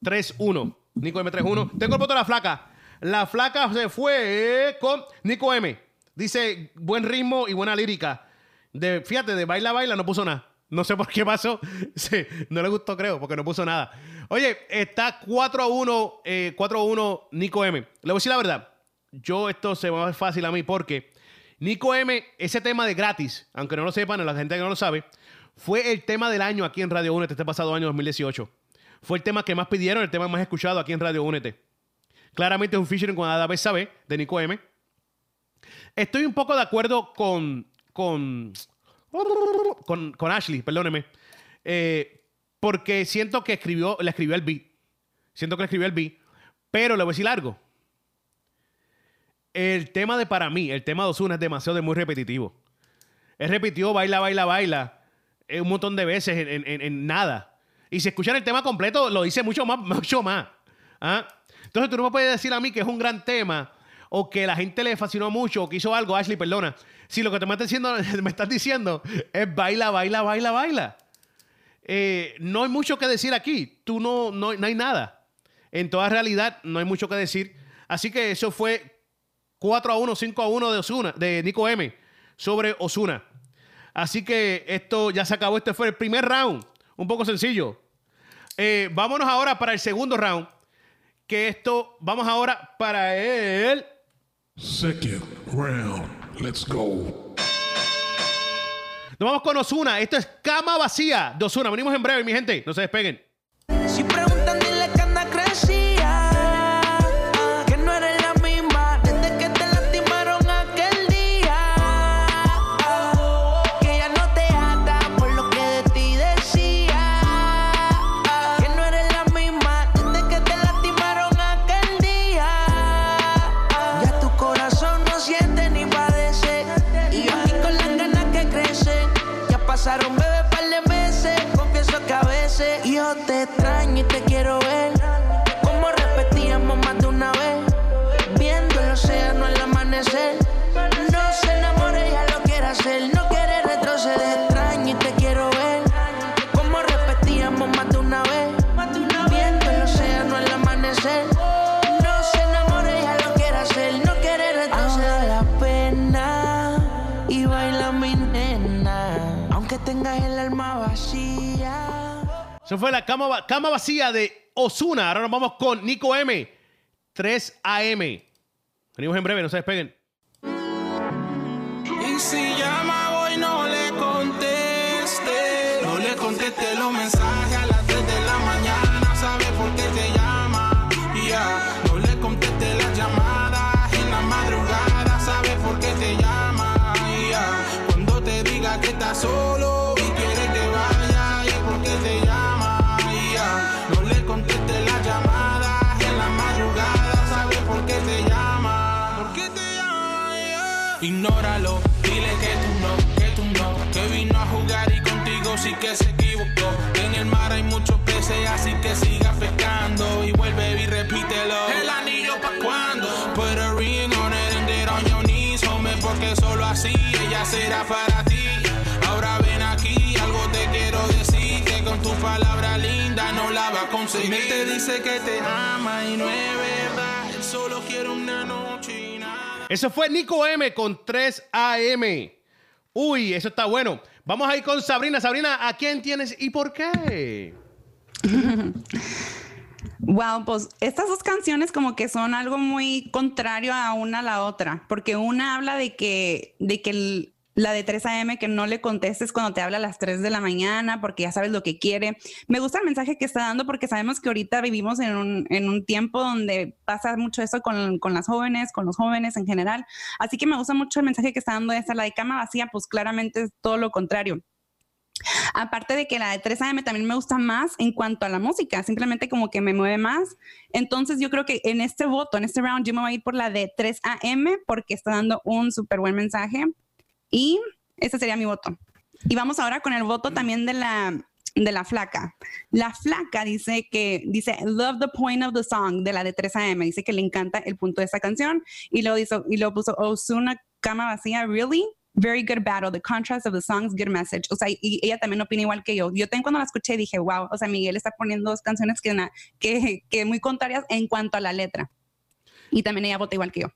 3-1. Nico M 3-1. Tengo el voto de la flaca. La flaca se fue con Nico M. Dice buen ritmo y buena lírica. De, fíjate, de baila, baila no puso nada. No sé por qué pasó. [laughs] Sí, no le gustó, creo, porque no puso nada. Oye, está 4 a 1, eh, 4 a 1 Nico M. Le voy a decir la verdad. Yo esto se me va a hacer fácil a mí porque Nico M, ese tema de gratis, aunque no lo sepan, la gente que no lo sabe, fue el tema del año aquí en Radio Únete este pasado año 2018. Fue el tema que más pidieron, el tema más escuchado aquí en Radio Únete. Claramente es un featuring con Ada Sabe de Nico M. Estoy un poco de acuerdo con, con, con, Ashley, perdóneme. Eh, porque siento que escribió, le escribió el beat. Siento que le escribió el beat. Pero le voy a decir algo. El tema de para mí, el tema de Ozuna es demasiado de muy repetitivo. Él repitió baila, baila, baila eh, un montón de veces en nada. Y si escuchan el tema completo, lo dice mucho más, [laughs] mucho más. ¿Ah? Entonces tú no me puedes decir a mí que es un gran tema o que la gente le fascinó mucho o que hizo algo, Ashley, perdona. Si lo que te me estás diciendo, [laughs] me estás diciendo es baila, baila, baila, baila. Eh, no hay mucho que decir aquí. Tú no, no, no hay nada. En toda realidad, no hay mucho que decir. Así que eso fue 4 a 1, 5 a 1 de Osuna, de Nico M sobre Osuna. Así que esto ya se acabó. Este fue el primer round. Un poco sencillo. Eh, vámonos ahora para el segundo round. Que esto, vamos ahora para el. Second round. Let's go. Nos vamos con Osuna. Esto es cama vacía de Osuna. Venimos en breve, mi gente. No se despeguen. Eso fue la cama, cama vacía de Osuna. Ahora nos vamos con Nico M. 3 AM. Venimos en breve, no se despeguen. Ignóralo, dile que tú no, que tú no, que vino a jugar y contigo sí que se equivocó. En el mar hay muchos peces, así que siga pescando y vuelve y repítelo. El anillo pa' cuando, put a ring on it and get on your porque solo así ella será para ti. Ahora ven aquí, algo te quiero decir, que con tu palabra linda no la va a conseguir. Él te dice que te ama y no es verdad, él solo quiere una noche. Eso fue Nico M con 3 AM. Uy, eso está bueno. Vamos a ir con Sabrina. Sabrina, ¿a quién tienes y por qué? [laughs] Wow, pues estas dos canciones como que son algo muy contrario a una a la otra, porque una habla de que, de que el- la de 3 AM que no le contestes cuando te habla a las 3 de la mañana porque ya sabes lo que quiere. Me gusta el mensaje que está dando porque sabemos que ahorita vivimos en un, en un tiempo donde pasa mucho eso con, con las jóvenes, con los jóvenes en general. Así que me gusta mucho el mensaje que está dando esta, la de cama vacía, pues claramente es todo lo contrario. Aparte de que la de 3 AM también me gusta más en cuanto a la música, simplemente como que me mueve más. Entonces yo creo que en este voto, en este round, yo me voy a ir por la de 3 AM porque está dando un súper buen mensaje y ese sería mi voto. Y vamos ahora con el voto también de la de la flaca. La flaca dice que dice love the point of the song de la de 3 AM, dice que le encanta el punto de esta canción y lo hizo y lo puso Ozuna cama vacía, really very good battle, the contrast of the songs, good message. O sea, y ella también opina igual que yo. Yo también cuando la escuché dije, wow, o sea, Miguel está poniendo dos canciones que, na- que, que muy contrarias en cuanto a la letra. Y también ella vota igual que yo.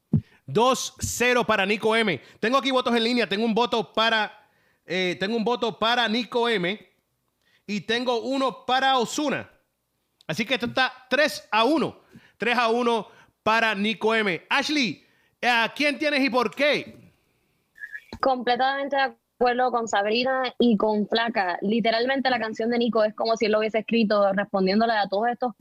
2-0 para Nico M. Tengo aquí votos en línea. Tengo un voto para. eh, tengo un voto para Nico M. Y tengo uno para Osuna. Así que esto está 3 a 1. 3 a 1 para Nico M. Ashley, ¿a quién tienes y por qué? completamente de acuerdo con Sabrina y con Flaca. Literalmente la canción de Nico es como si él lo hubiese escrito respondiéndole a todos estos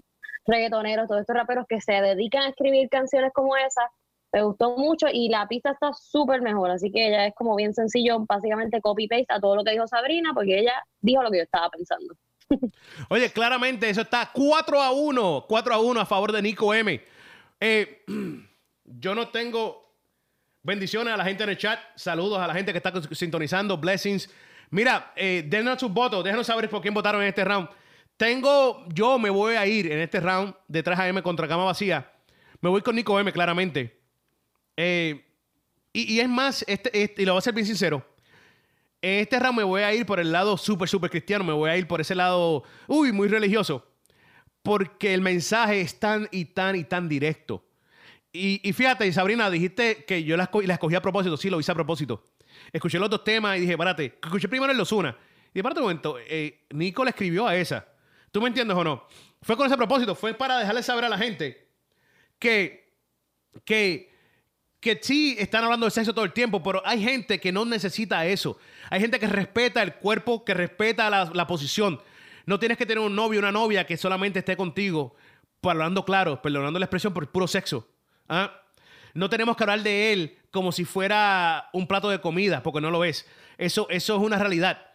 reggaetoneros, todos estos raperos que se dedican a escribir canciones como esa Me gustó mucho y la pista está súper mejor, así que ella es como bien sencillo, básicamente copy-paste a todo lo que dijo Sabrina, porque ella dijo lo que yo estaba pensando. [laughs] Oye, claramente eso está 4 a 1. 4 a 1 a favor de Nico M. Eh, [clears throat] yo no tengo bendiciones a la gente en el chat. Saludos a la gente que está sintonizando. Blessings. Mira, eh, denos sus votos. Déjanos saber por quién votaron en este round. Tengo, yo me voy a ir en este round de 3 AM contra Cama Vacía. Me voy con Nico M, claramente. Eh, y, y es más, este, este- y lo voy a ser bien sincero. En este round me voy a ir por el lado súper, súper cristiano. Me voy a ir por ese lado, uy, muy religioso. Porque el mensaje es tan y tan y tan directo. Y, y fíjate, Sabrina, dijiste que yo la, esco- la escogí a propósito. Sí, lo hice a propósito. Escuché los dos temas y dije, párate. Escuché primero el Los Una. Y párate un momento. eh, Nico le escribió a esa. ¿Tú me entiendes o no? Fue con ese propósito. Fue para dejarle saber a la gente que, que, que sí están hablando de sexo todo el tiempo, pero hay gente que no necesita eso. Hay gente que respeta el cuerpo, que respeta la, posición. No tienes que tener un novio una novia que solamente esté contigo, hablando claro, perdonando la expresión por puro sexo. ¿ah? No tenemos que hablar de él como si fuera un plato de comida, porque no lo es. Eso, eso es una realidad.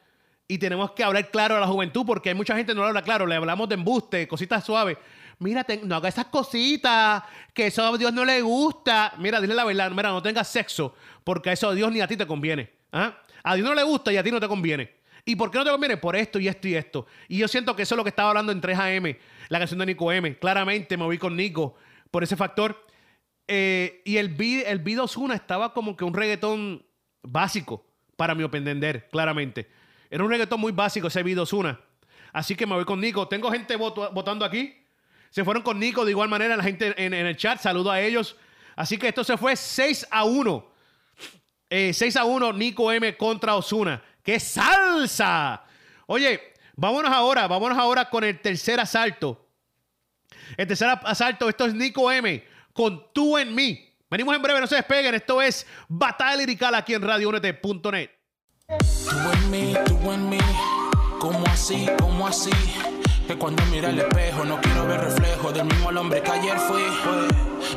Y tenemos que hablar claro a la juventud, porque hay mucha gente que no habla claro. Le hablamos de embuste, cositas suaves. Mira, no haga esas cositas, que eso a Dios no le gusta. Mira, dile la verdad, mira, no tengas sexo, porque eso a Dios ni a ti te conviene. ¿ah? A Dios no le gusta y a ti no te conviene. ¿Y por qué no te conviene? Por esto y esto y esto. Y yo siento que eso es lo que estaba hablando en 3AM, la canción de Nico M. Claramente me voy con Nico por ese factor. Eh, y el beat, el Ozuna estaba como que un reggaetón básico, para mi entender, claramente. Era un reggaetón muy básico ese beat Ozuna. Así que me voy con Nico. Tengo gente votando aquí. Se fueron con Nico de igual manera la gente en, el chat. Saludo a ellos. Así que esto se fue 6 a 1. Eh, 6 a 1, Nico M contra Osuna. ¡Qué salsa! Oye, vámonos ahora, vámonos ahora con el tercer asalto. El tercer asalto, esto es Nico M con Tú en mí. Venimos en breve, no se despeguen. Esto es Batalla Lirical aquí en radiounete.net. Tú en mí, tú en mí, como así, como así. Que cuando mira el espejo no quiero ver reflejo del mismo al hombre que ayer fui.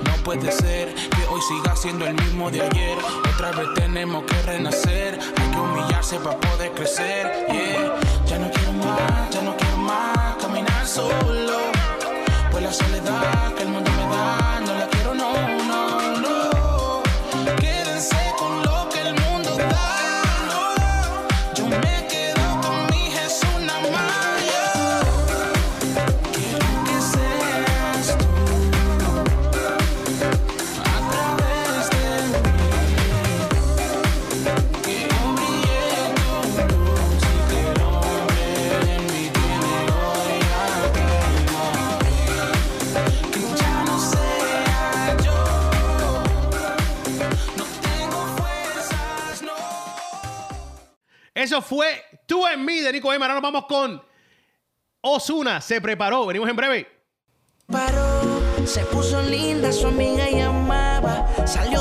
No puede ser que hoy siga siendo el mismo de ayer. Otra vez tenemos que renacer. Hay que humillarse para poder crecer. Yeah. Ya no quiero más, ya no quiero más caminar solo. Pues la soledad que el mundo Eso fue Tú en mí de Nico M. Ahora nos vamos con Osuna. Se preparó. Venimos en breve. paró, se puso linda, su amiga llamaba, salió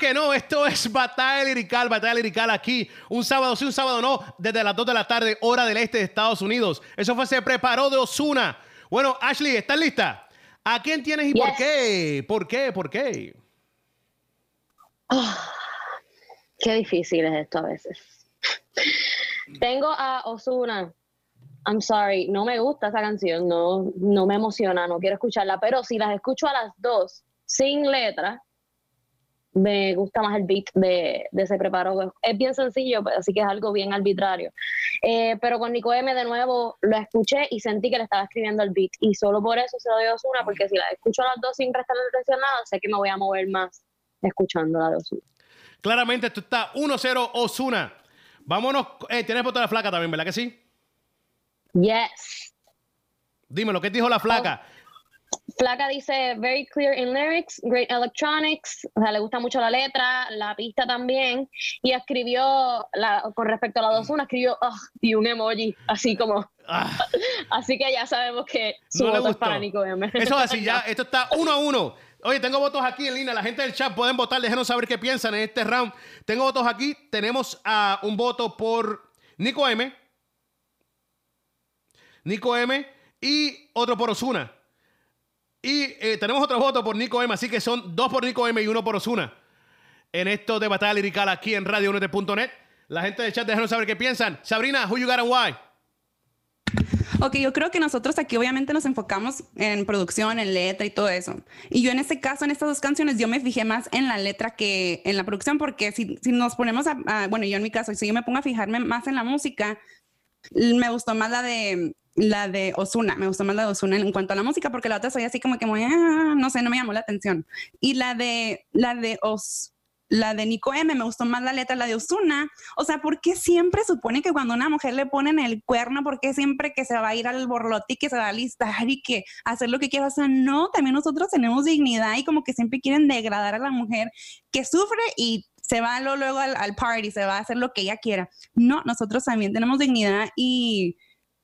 que no. Esto es Batalla Lirical, Batalla Lirical aquí. Un sábado sí, un sábado no. Desde las 2 de la tarde, hora del este de Estados Unidos. Eso fue Se Preparó de Osuna. Bueno, Ashley, ¿estás lista? ¿A quién tienes y por qué? ¿Por qué? ¿Por qué? Qué difícil es esto a veces. Tengo a Osuna. I'm sorry, no me gusta esa canción, no, no me emociona, no quiero escucharla, pero si las escucho a las dos sin letra, me gusta más el beat de, de Se Preparó. Es bien sencillo, así que es algo bien arbitrario. Eh, pero con Nico M de nuevo lo escuché y sentí que le estaba escribiendo el beat. Y solo por eso se lo doy a Ozuna, porque si la escucho las dos sin prestarle atención a nada, sé que me voy a mover más escuchando la de Ozuna. Claramente esto está 1-0 Osuna. Vámonos. Eh, tienes foto de la flaca también, ¿verdad que sí? Yes. Dímelo, ¿qué dijo la flaca? Flaca dice very clear in lyrics, great electronics, o sea, le gusta mucho la letra, la pista también, y escribió, la, con respecto a la 2-1, escribió y un emoji, así como, Ah, [laughs] así que ya sabemos que su no voto es para Nico M. Eso es así, [laughs] ya. Esto está 1 a 1. Oye, tengo votos aquí en línea. La gente del chat pueden votar. Déjenos saber qué piensan en este round. Tengo votos aquí. Tenemos a un voto por Nico M. Nico M. Y otro por Osuna. Y eh, tenemos otro voto por Nico M. Así que son dos por Nico M y uno por Osuna. En esto de batalla lirical aquí en radio1.net. La gente del chat, déjenos saber qué piensan. Sabrina, who you got and why? Ok, yo creo que nosotros aquí obviamente nos enfocamos en producción, en letra y todo eso. Y yo en este caso, en estas dos canciones, yo me fijé más en la letra que en la producción, porque si, si nos ponemos a, bueno, yo en mi caso, si yo me pongo a fijarme más en la música, me gustó más la de la de Osuna, me gustó más la de Osuna en cuanto a la música, porque la otra soy así como que ah, no sé, no me llamó la atención. Y la de la de Os la de Nico M me gustó más la letra, la de Osuna. O sea, ¿por qué siempre supone que cuando una mujer le ponen el cuerno, por qué siempre que se va a ir al borlote y que se va a listar y que hacer lo que quiera? O sea, no, también nosotros tenemos dignidad y como que siempre quieren degradar a la mujer que sufre y se va luego al, al party, se va a hacer lo que ella quiera. No, nosotros también tenemos dignidad y,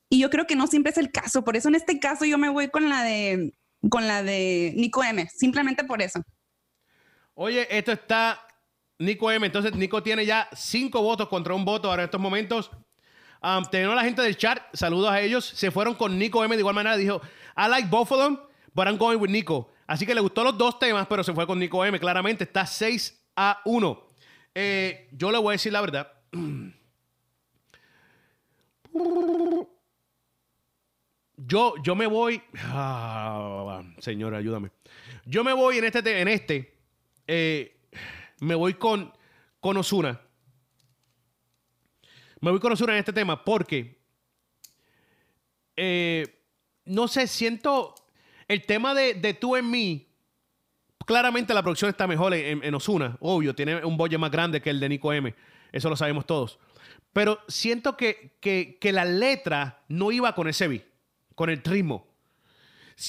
y yo creo que no siempre es el caso. Por eso en este caso yo me voy con la de con la de Nico M, simplemente por eso. Oye, esto está Nico M. Entonces, Nico tiene ya cinco votos contra un voto ahora en estos momentos. Um, la gente del chat, saludos a ellos. Se fueron con Nico M. De igual manera, dijo: I like both but I'm going with Nico. Así que le gustó los dos temas, pero se fue con Nico M. Claramente está 6 a 1. Eh, yo le voy a decir la verdad. [clears throat] Yo, yo me voy. Ah, señor, ayúdame. Yo me voy en este, te- en este. eh, me voy con, con Osuna. Me voy con Osuna en este tema porque. eh, no sé, siento. El tema de, de tú en mí. Claramente la producción está mejor en, en Osuna. Obvio, tiene un bolle más grande que el de Nico M. Eso lo sabemos todos. Pero siento que, que, que la letra no iba con ese beat, con el ritmo.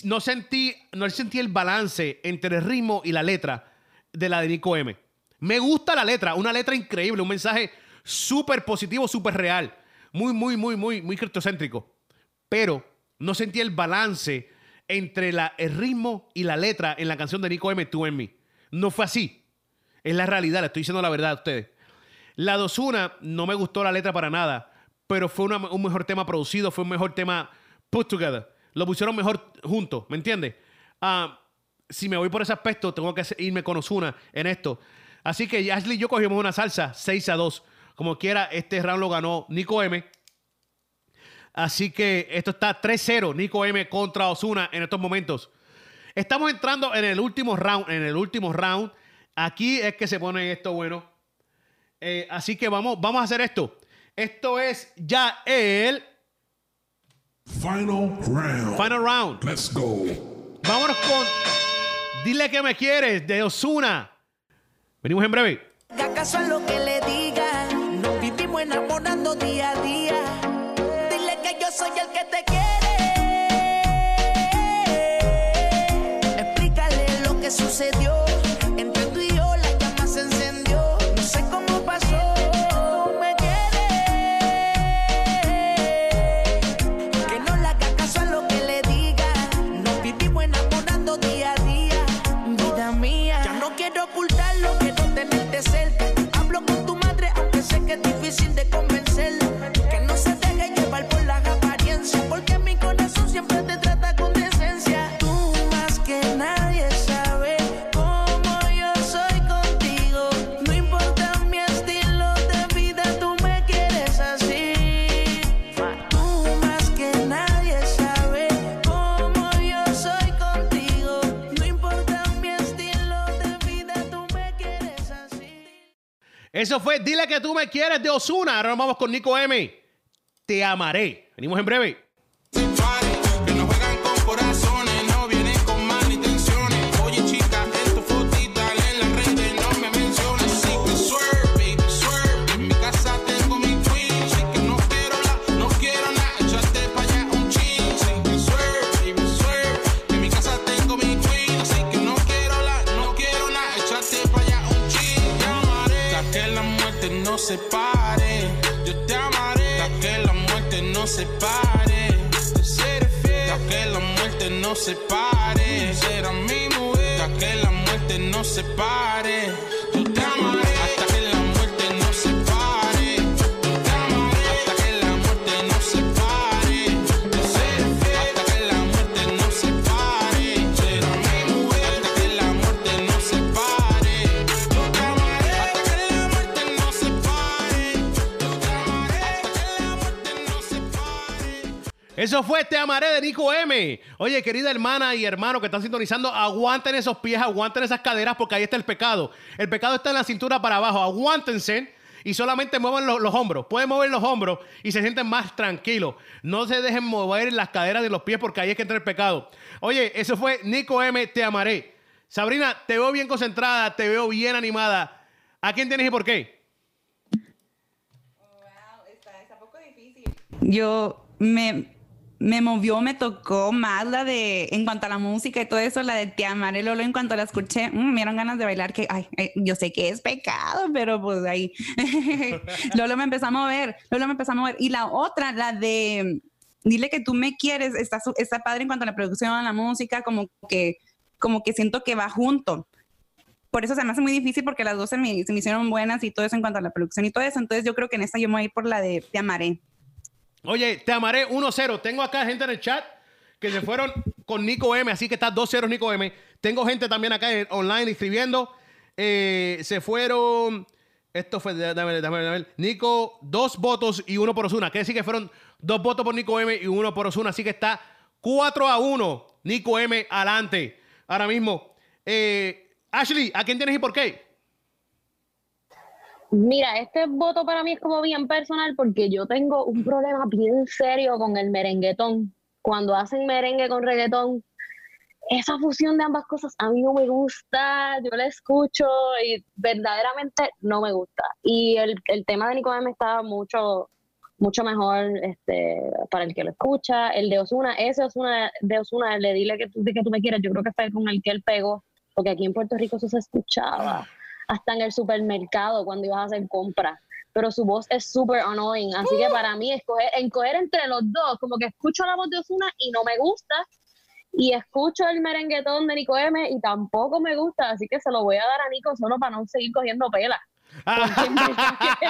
No sentí, no sentí el balance entre el ritmo y la letra de la de Nico M. Me gusta la letra, una letra increíble, un mensaje súper positivo, súper real. Muy, muy, muy, muy, muy criptocéntrico. Pero no sentí el balance entre la, el ritmo y la letra en la canción de Nico M, Tú en mí. No fue así. Es la realidad, le estoy diciendo la verdad a ustedes. La Dosuna no me gustó la letra para nada, pero fue un mejor tema producido, fue un mejor tema put together. Lo pusieron mejor juntos, ¿me entiendes? Ah, si me voy por ese aspecto, tengo que irme con Osuna en esto. Así que Ashley y yo cogimos una salsa 6 a 2. Como quiera, este round lo ganó Nico M. Así que esto está 3-0, Nico M contra Osuna en estos momentos. Estamos entrando en el último round, en el último round. Aquí es que se pone esto bueno. Eh, así que vamos, vamos a hacer esto. Esto es ya el Final round. final round. Let's go. Vámonos con Dile que me quieres de Osuna. Venimos en breve. Haga caso a lo que le digan. Nos vivimos enamorando día a día. Dile que yo soy el que te quiere. Explícale lo que sucedió. Que es difícil de convencerla. Eso fue Dile que tú me quieres de Osuna. Ahora vamos con Nico M. Te amaré. Venimos en breve. Nos separe. Hasta que la muerte nos separe. Será mi mujer. Hasta que la muerte nos separe. Eso fue Te amaré de Nico M. Oye, querida hermana y hermano que están sintonizando, aguanten esos pies, aguanten esas caderas porque ahí está el pecado. El pecado está en la cintura para abajo. Aguántense y solamente muevan los, hombros. Pueden mover los hombros y se sienten más tranquilos. No se dejen mover las caderas de los pies porque ahí es que entra el pecado. Oye, eso fue Nico M. Te amaré. Sabrina, te veo bien concentrada, te veo bien animada. ¿A quién tienes y por qué? Yo me, me movió, me tocó más la de, en cuanto a la música y todo eso, la de Te amaré Lolo, en cuanto la escuché, mm, me dieron ganas de bailar, que, ay, ay, yo sé que es pecado, pero pues ahí, [laughs] Lolo me empezó a mover, Lolo me empezó a mover. Y la otra, la de, dile que tú me quieres, está, está padre en cuanto a la producción, la música, como que, como que siento que va junto. Por eso se me hace muy difícil porque las dos se me, se me hicieron buenas y todo eso en cuanto a la producción y todo eso. Entonces yo creo que en esta yo me voy a ir por la de Te amaré. Oye, te amaré 1-0. Tengo acá gente en el chat que se fueron con Nico M, así que está 2-0 Nico M. Tengo gente también acá online escribiendo. Eh, se fueron. Esto fue. Dame, dame, dame. Nico, dos votos y uno por Osuna. Quiere decir que fueron dos votos por Nico M y uno por Osuna. Así que está 4 a 1. Nico M adelante. Ahora mismo. Eh, Ashley, ¿a quién tienes y por qué? Mira, este voto para mí es como bien personal porque yo tengo un problema bien serio con el merenguetón. Cuando hacen merengue con reggaetón, esa fusión de ambas cosas a mí no me gusta, yo la escucho y verdaderamente no me gusta. Y el, el tema de Nico M está mucho, mucho mejor este, para el que lo escucha. El de Osuna, ese Osuna de Osuna, el de Dile que tú, que tú me quieres, yo creo que fue con el que él pegó, porque aquí en Puerto Rico eso se escuchaba hasta en el supermercado cuando ibas a hacer compras. Pero su voz es súper annoying. Así que para mí, escoger, escoger entre los dos, como que escucho la voz de Osuna y no me gusta. Y escucho el merenguetón de Nico M y tampoco me gusta. Así que se lo voy a dar a Nico solo para no seguir cogiendo pela. Porque en verdad que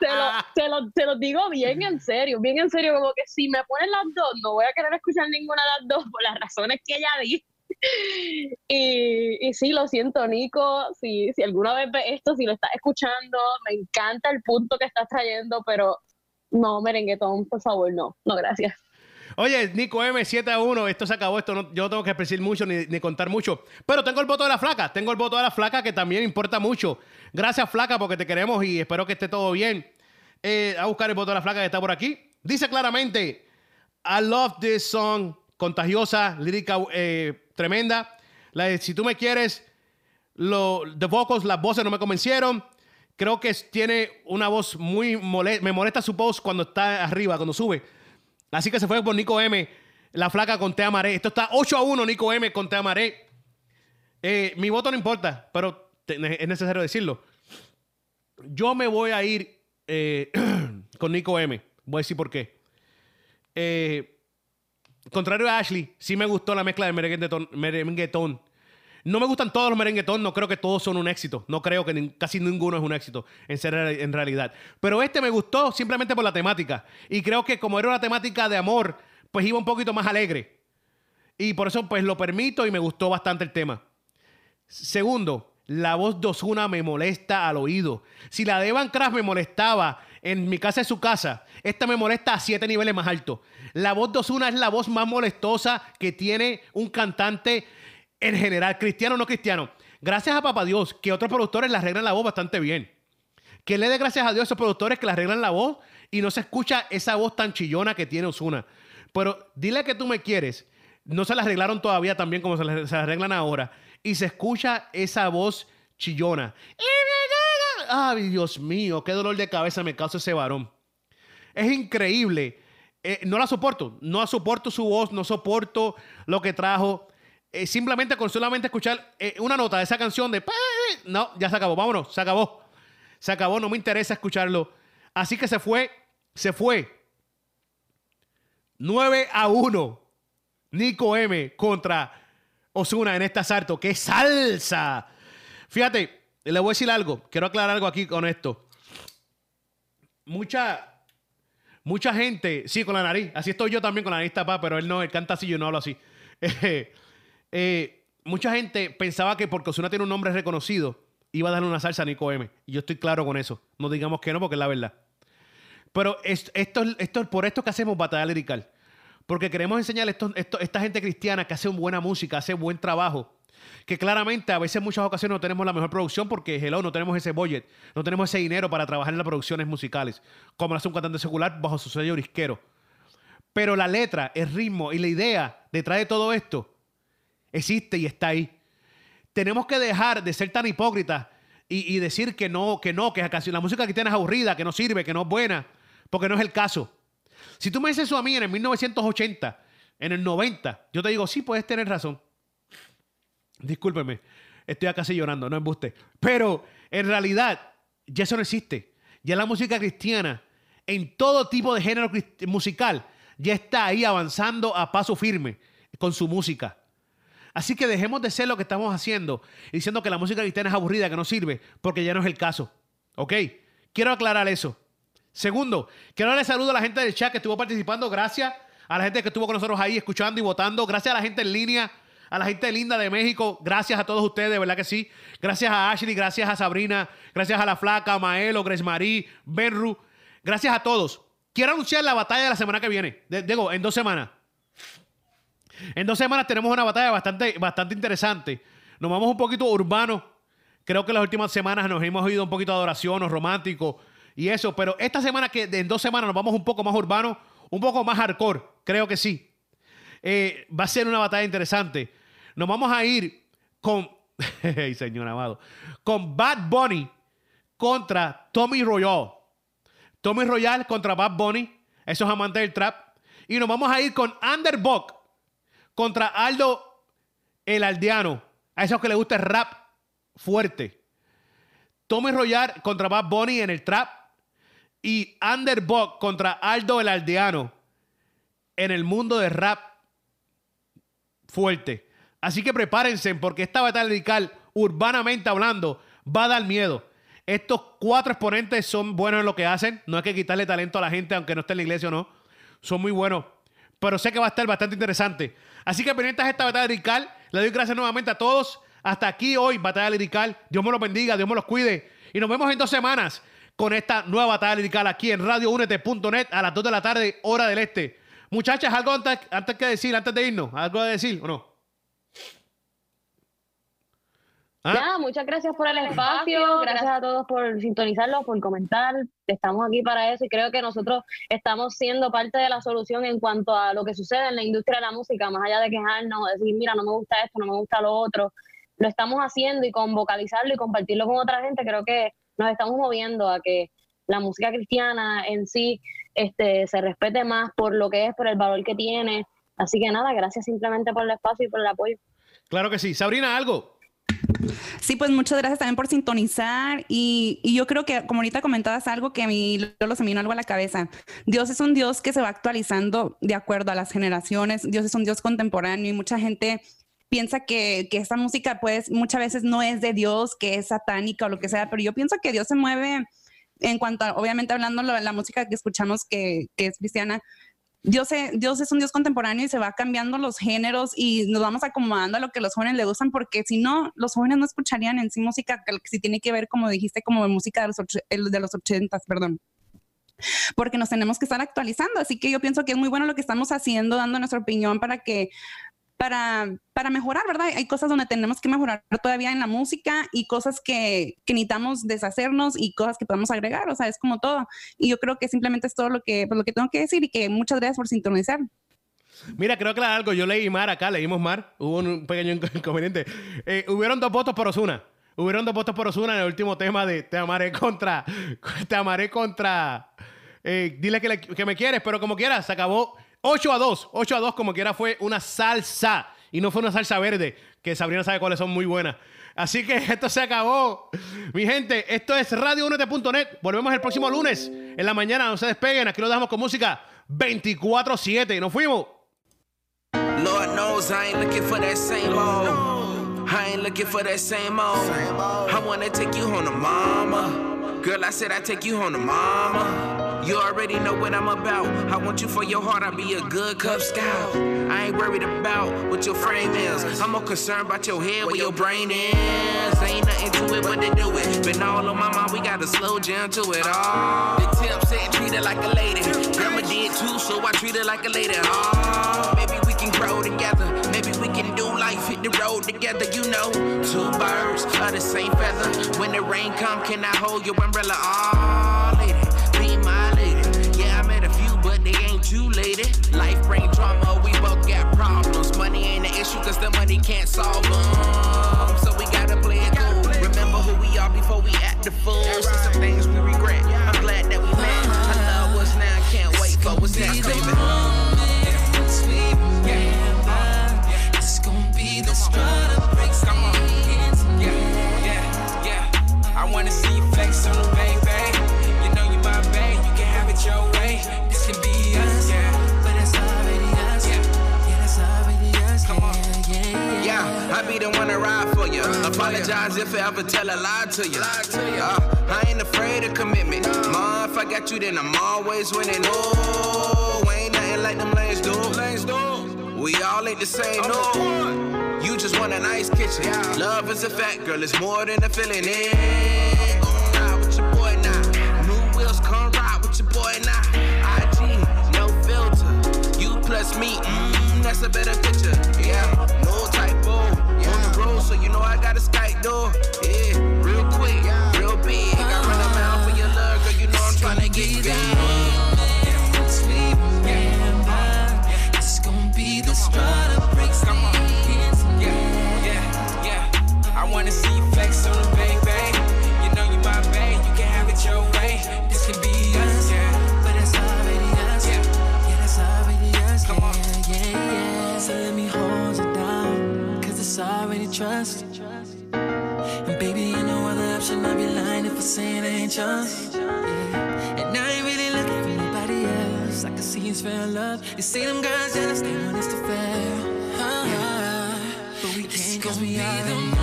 te, lo, te, lo, te lo digo bien en serio, bien en serio. Como que si me ponen las dos, no voy a querer escuchar ninguna de las dos por las razones que ella di. [laughs] Y, y sí, lo siento, Nico. Si, si alguna vez ves esto, si lo estás escuchando, me encanta el punto que estás trayendo, pero no, merenguetón, por favor, no. No, gracias. Oye, Nico M, 7 a 1. Esto se acabó. Esto no, yo no tengo que decir mucho ni, ni contar mucho. Pero tengo el voto de la flaca. Tengo el voto de la flaca que también importa mucho. Gracias, flaca, porque te queremos y espero que esté todo bien. Eh, a buscar el voto de la flaca que está por aquí. Dice claramente: I love this song. Contagiosa, lírica eh, tremenda. La de Si tú me quieres, lo, the las voces no me convencieron. Creo que tiene una voz muy molesta. Me molesta su voz cuando está arriba, cuando sube. Así que se fue por Nico M. La flaca con Te Amaré. Esto está 8 a 1, Nico M con Te Amaré. Eh, mi voto no importa, pero es necesario decirlo. Yo me voy a ir eh, [clears throat] con Nico M. Voy a decir por qué. Eh, contrario a Ashley, sí me gustó la mezcla de merenguetón. merenguetón. No me gustan todos los merenguetón, no creo que todos son un éxito. No creo que casi ninguno es un éxito en, ser, en realidad. Pero este me gustó simplemente por la temática. Y creo que como era una temática de amor, pues iba un poquito más alegre. Y por eso pues lo permito y me gustó bastante el tema. Segundo, la voz de Ozuna me molesta al oído. Si la de Evan Craft me molestaba en mi casa es su casa, esta me molesta a siete niveles más alto. La voz de Ozuna es la voz más molestosa que tiene un cantante en general, cristiano o no cristiano. Gracias a Papá Dios, que otros productores le arreglan la voz bastante bien. Que le dé gracias a Dios a esos productores que le arreglan la voz y no se escucha esa voz tan chillona que tiene Osuna. Pero dile que tú me quieres. No se la arreglaron todavía tan bien como se la, arreglan ahora. Y se escucha esa voz chillona. Ay, Dios mío, qué dolor de cabeza me causa ese varón. Es increíble. Eh, no la soporto. No soporto su voz, no soporto lo que trajo. Eh, simplemente con solamente escuchar eh, una nota de esa canción de... No, ya se acabó. Vámonos, se acabó. Se acabó, no me interesa escucharlo. Así que se fue, se fue. 9 a 1. Nico M contra Osuna en este asalto. ¡Qué salsa! Fíjate, le voy a decir algo. Quiero aclarar algo aquí con esto. Mucha, mucha gente, sí, con la nariz. Así estoy yo también con la nariz tapada, pero él no, él canta así, yo no hablo así. [laughs] Eh, mucha gente pensaba que porque Osuna tiene un nombre reconocido, iba a darle una salsa a Nico M. Y yo estoy claro con eso. No digamos que no, porque es la verdad. Pero es- esto, esto es por esto que hacemos batalla lirical. Porque queremos enseñar a esta gente cristiana que hace buena música, hace buen trabajo. Que claramente a veces en muchas ocasiones no tenemos la mejor producción porque, hello, no tenemos ese budget, no tenemos ese dinero para trabajar en las producciones musicales, como lo hace un cantante secular bajo su sello disquero. Pero la letra, el ritmo y la idea detrás de todo esto existe y está ahí. Tenemos que dejar de ser tan hipócritas y, y decir que no, que no, que la música cristiana es aburrida, que no sirve, que no es buena, porque no es el caso. Si tú me dices eso a mí en el 1980, en el 90, yo te digo, sí, puedes tener razón. Discúlpeme, estoy casi llorando, no embuste. Pero en realidad, ya eso no existe. Ya la música cristiana, en todo tipo de género musical, ya está ahí avanzando a paso firme con su música. Así que dejemos de ser lo que estamos haciendo, diciendo que la música cristiana es aburrida, que no sirve, porque ya no es el caso. ¿Ok? Quiero aclarar eso. Segundo, quiero darle saludo a la gente del chat que estuvo participando. Gracias a la gente que estuvo con nosotros ahí escuchando y votando. Gracias a la gente en línea, a la gente linda de México. Gracias a todos ustedes, de verdad que sí. Gracias a Ashley, gracias a Sabrina, gracias a la Flaca, Maelo, Grace Benru. Gracias a todos. Quiero anunciar la batalla de la semana que viene. De- digo, en dos semanas. En dos semanas tenemos una batalla bastante, bastante interesante. Nos vamos un poquito urbano. Creo que las últimas semanas nos hemos ido un poquito a adoración o romántico y eso. Pero esta semana, que en dos semanas nos vamos un poco más urbano, un poco más hardcore. Creo que sí. Eh, va a ser una batalla interesante. Nos vamos a ir con. [laughs] Señor. Con Bad Bunny contra Tommy Royal. Tommy Royal contra Bad Bunny. Esos amantes del trap. Y nos vamos a ir con Underbuck contra Aldo el Aldeano. A esos que les gusta el rap fuerte. Tommy Royal contra Bad Bunny en el trap. Y Underbuck contra Aldo el Aldeano en el mundo de rap fuerte. Así que prepárense porque esta batalla radical, urbanamente hablando, va a dar miedo. Estos cuatro exponentes son buenos en lo que hacen. No hay que quitarle talento a la gente, aunque no esté en la iglesia o no. Son muy buenos. Pero sé que va a estar bastante interesante. Así que pendientes a esta batalla lirical. Le doy gracias nuevamente a todos. Hasta aquí hoy, batalla lirical. Dios me los bendiga, Dios me los cuide. Y nos vemos en dos semanas con esta nueva batalla lirical aquí en radioúnete.net a las 2 de la tarde, hora del este. Muchachas, algo antes, antes que decir, antes de irnos, algo de decir o no. ¿Ah? Nada, muchas gracias por el espacio, gracias a todos por sintonizarlo, por comentar. Estamos aquí para eso y creo que nosotros estamos siendo parte de la solución en cuanto a lo que sucede en la industria de la música, más allá de quejarnos, decir, mira, no me gusta esto, no me gusta lo otro. Lo estamos haciendo y con vocalizarlo y compartirlo con otra gente, creo que nos estamos moviendo a que la música cristiana en sí este, se respete más por lo que es, por el valor que tiene. Así que nada, gracias simplemente por el espacio y por el apoyo. Claro que sí. Sabrina, algo. Sí, pues muchas gracias también por sintonizar y, y yo creo que como ahorita comentabas algo que a mí lo se me vino algo a la cabeza. Dios es un Dios que se va actualizando de acuerdo a las generaciones. Dios es un Dios contemporáneo y mucha gente piensa que, que esta música pues muchas veces no es de Dios, que es satánica o lo que sea, pero yo pienso que Dios se mueve en cuanto a, obviamente hablando de la música que escuchamos que, que es cristiana, Dios, e- Dios es un Dios contemporáneo y se va cambiando los géneros y nos vamos acomodando a lo que los jóvenes le gustan, porque si no, los jóvenes no escucharían en sí música que sí tiene que ver, como dijiste, como música de los, och- de los ochentas, perdón. Porque nos tenemos que estar actualizando. Así que yo pienso que es muy bueno lo que estamos haciendo, dando nuestra opinión para que para, para mejorar, ¿verdad? Hay cosas donde tenemos que mejorar todavía en la música y cosas que, que necesitamos deshacernos y cosas que podemos agregar, o sea, es como todo. Y yo creo que simplemente es todo lo que, pues, lo que tengo que decir y que muchas gracias por sintonizar. Mira, creo que algo. Yo leí Mar acá, leímos Mar. Hubo un pequeño inco- [laughs] inconveniente. Eh, hubieron dos votos por Osuna. Hubieron dos votos por Osuna en el último tema de Te amaré contra. [laughs] Te amaré contra. eh, dile que, le- que me quieres, pero como quieras, se acabó 8 a 2. 8 a 2, como quiera, fue una salsa. Y no fue una salsa verde, que Sabrina sabe cuáles son muy buenas. Así que [laughs] esto se acabó. Mi gente, esto es radiounete.net. Volvemos el próximo lunes en la mañana. No se despeguen. Aquí lo dejamos con música 24-7. Nos fuimos. Lord knows I ain't looking for that same old. I ain't looking for that same old. I wanna take you home to mama. Girl, I said I take you home to mama. You already know what I'm about. I want you for your heart. I'll be a good Cub Scout. I ain't worried about what your frame is. I'm more concerned about your head, where your brain is. Ain't nothing to it but to do it. Been all on my mind, we gotta slow down to it all. The tip said treat her like a lady. Grandma did too, so I treat her like a lady. Oh, maybe we can grow together. Maybe we can do life, hit the road together. You know, two birds of the same feather. When the rain come, can I hold your umbrella? Oh, lady, ain't you, lady. Life bring drama, we both got problems. Money ain't an issue, cause the money can't solve them. So we gotta play it cool. Remember who we are before we act the fool. See some things if I ever tell a lie to you. Uh, I ain't afraid of commitment. Ma, if I got you, then I'm always winning. Oh, ain't nothing like them lanes do. We all ain't the same, no. You just want a nice kitchen. Love is a fact, girl. It's more than a feeling. Yeah, gon' ride with your boy now. New wheels come ride with your boy now. IG, no filter. You plus me, mm, that's a better picture. Yeah, no typo. On the road, so you know I got a Skype door. Love. You see them girls jealous, they want us to fail. Ah, but we can't cause we are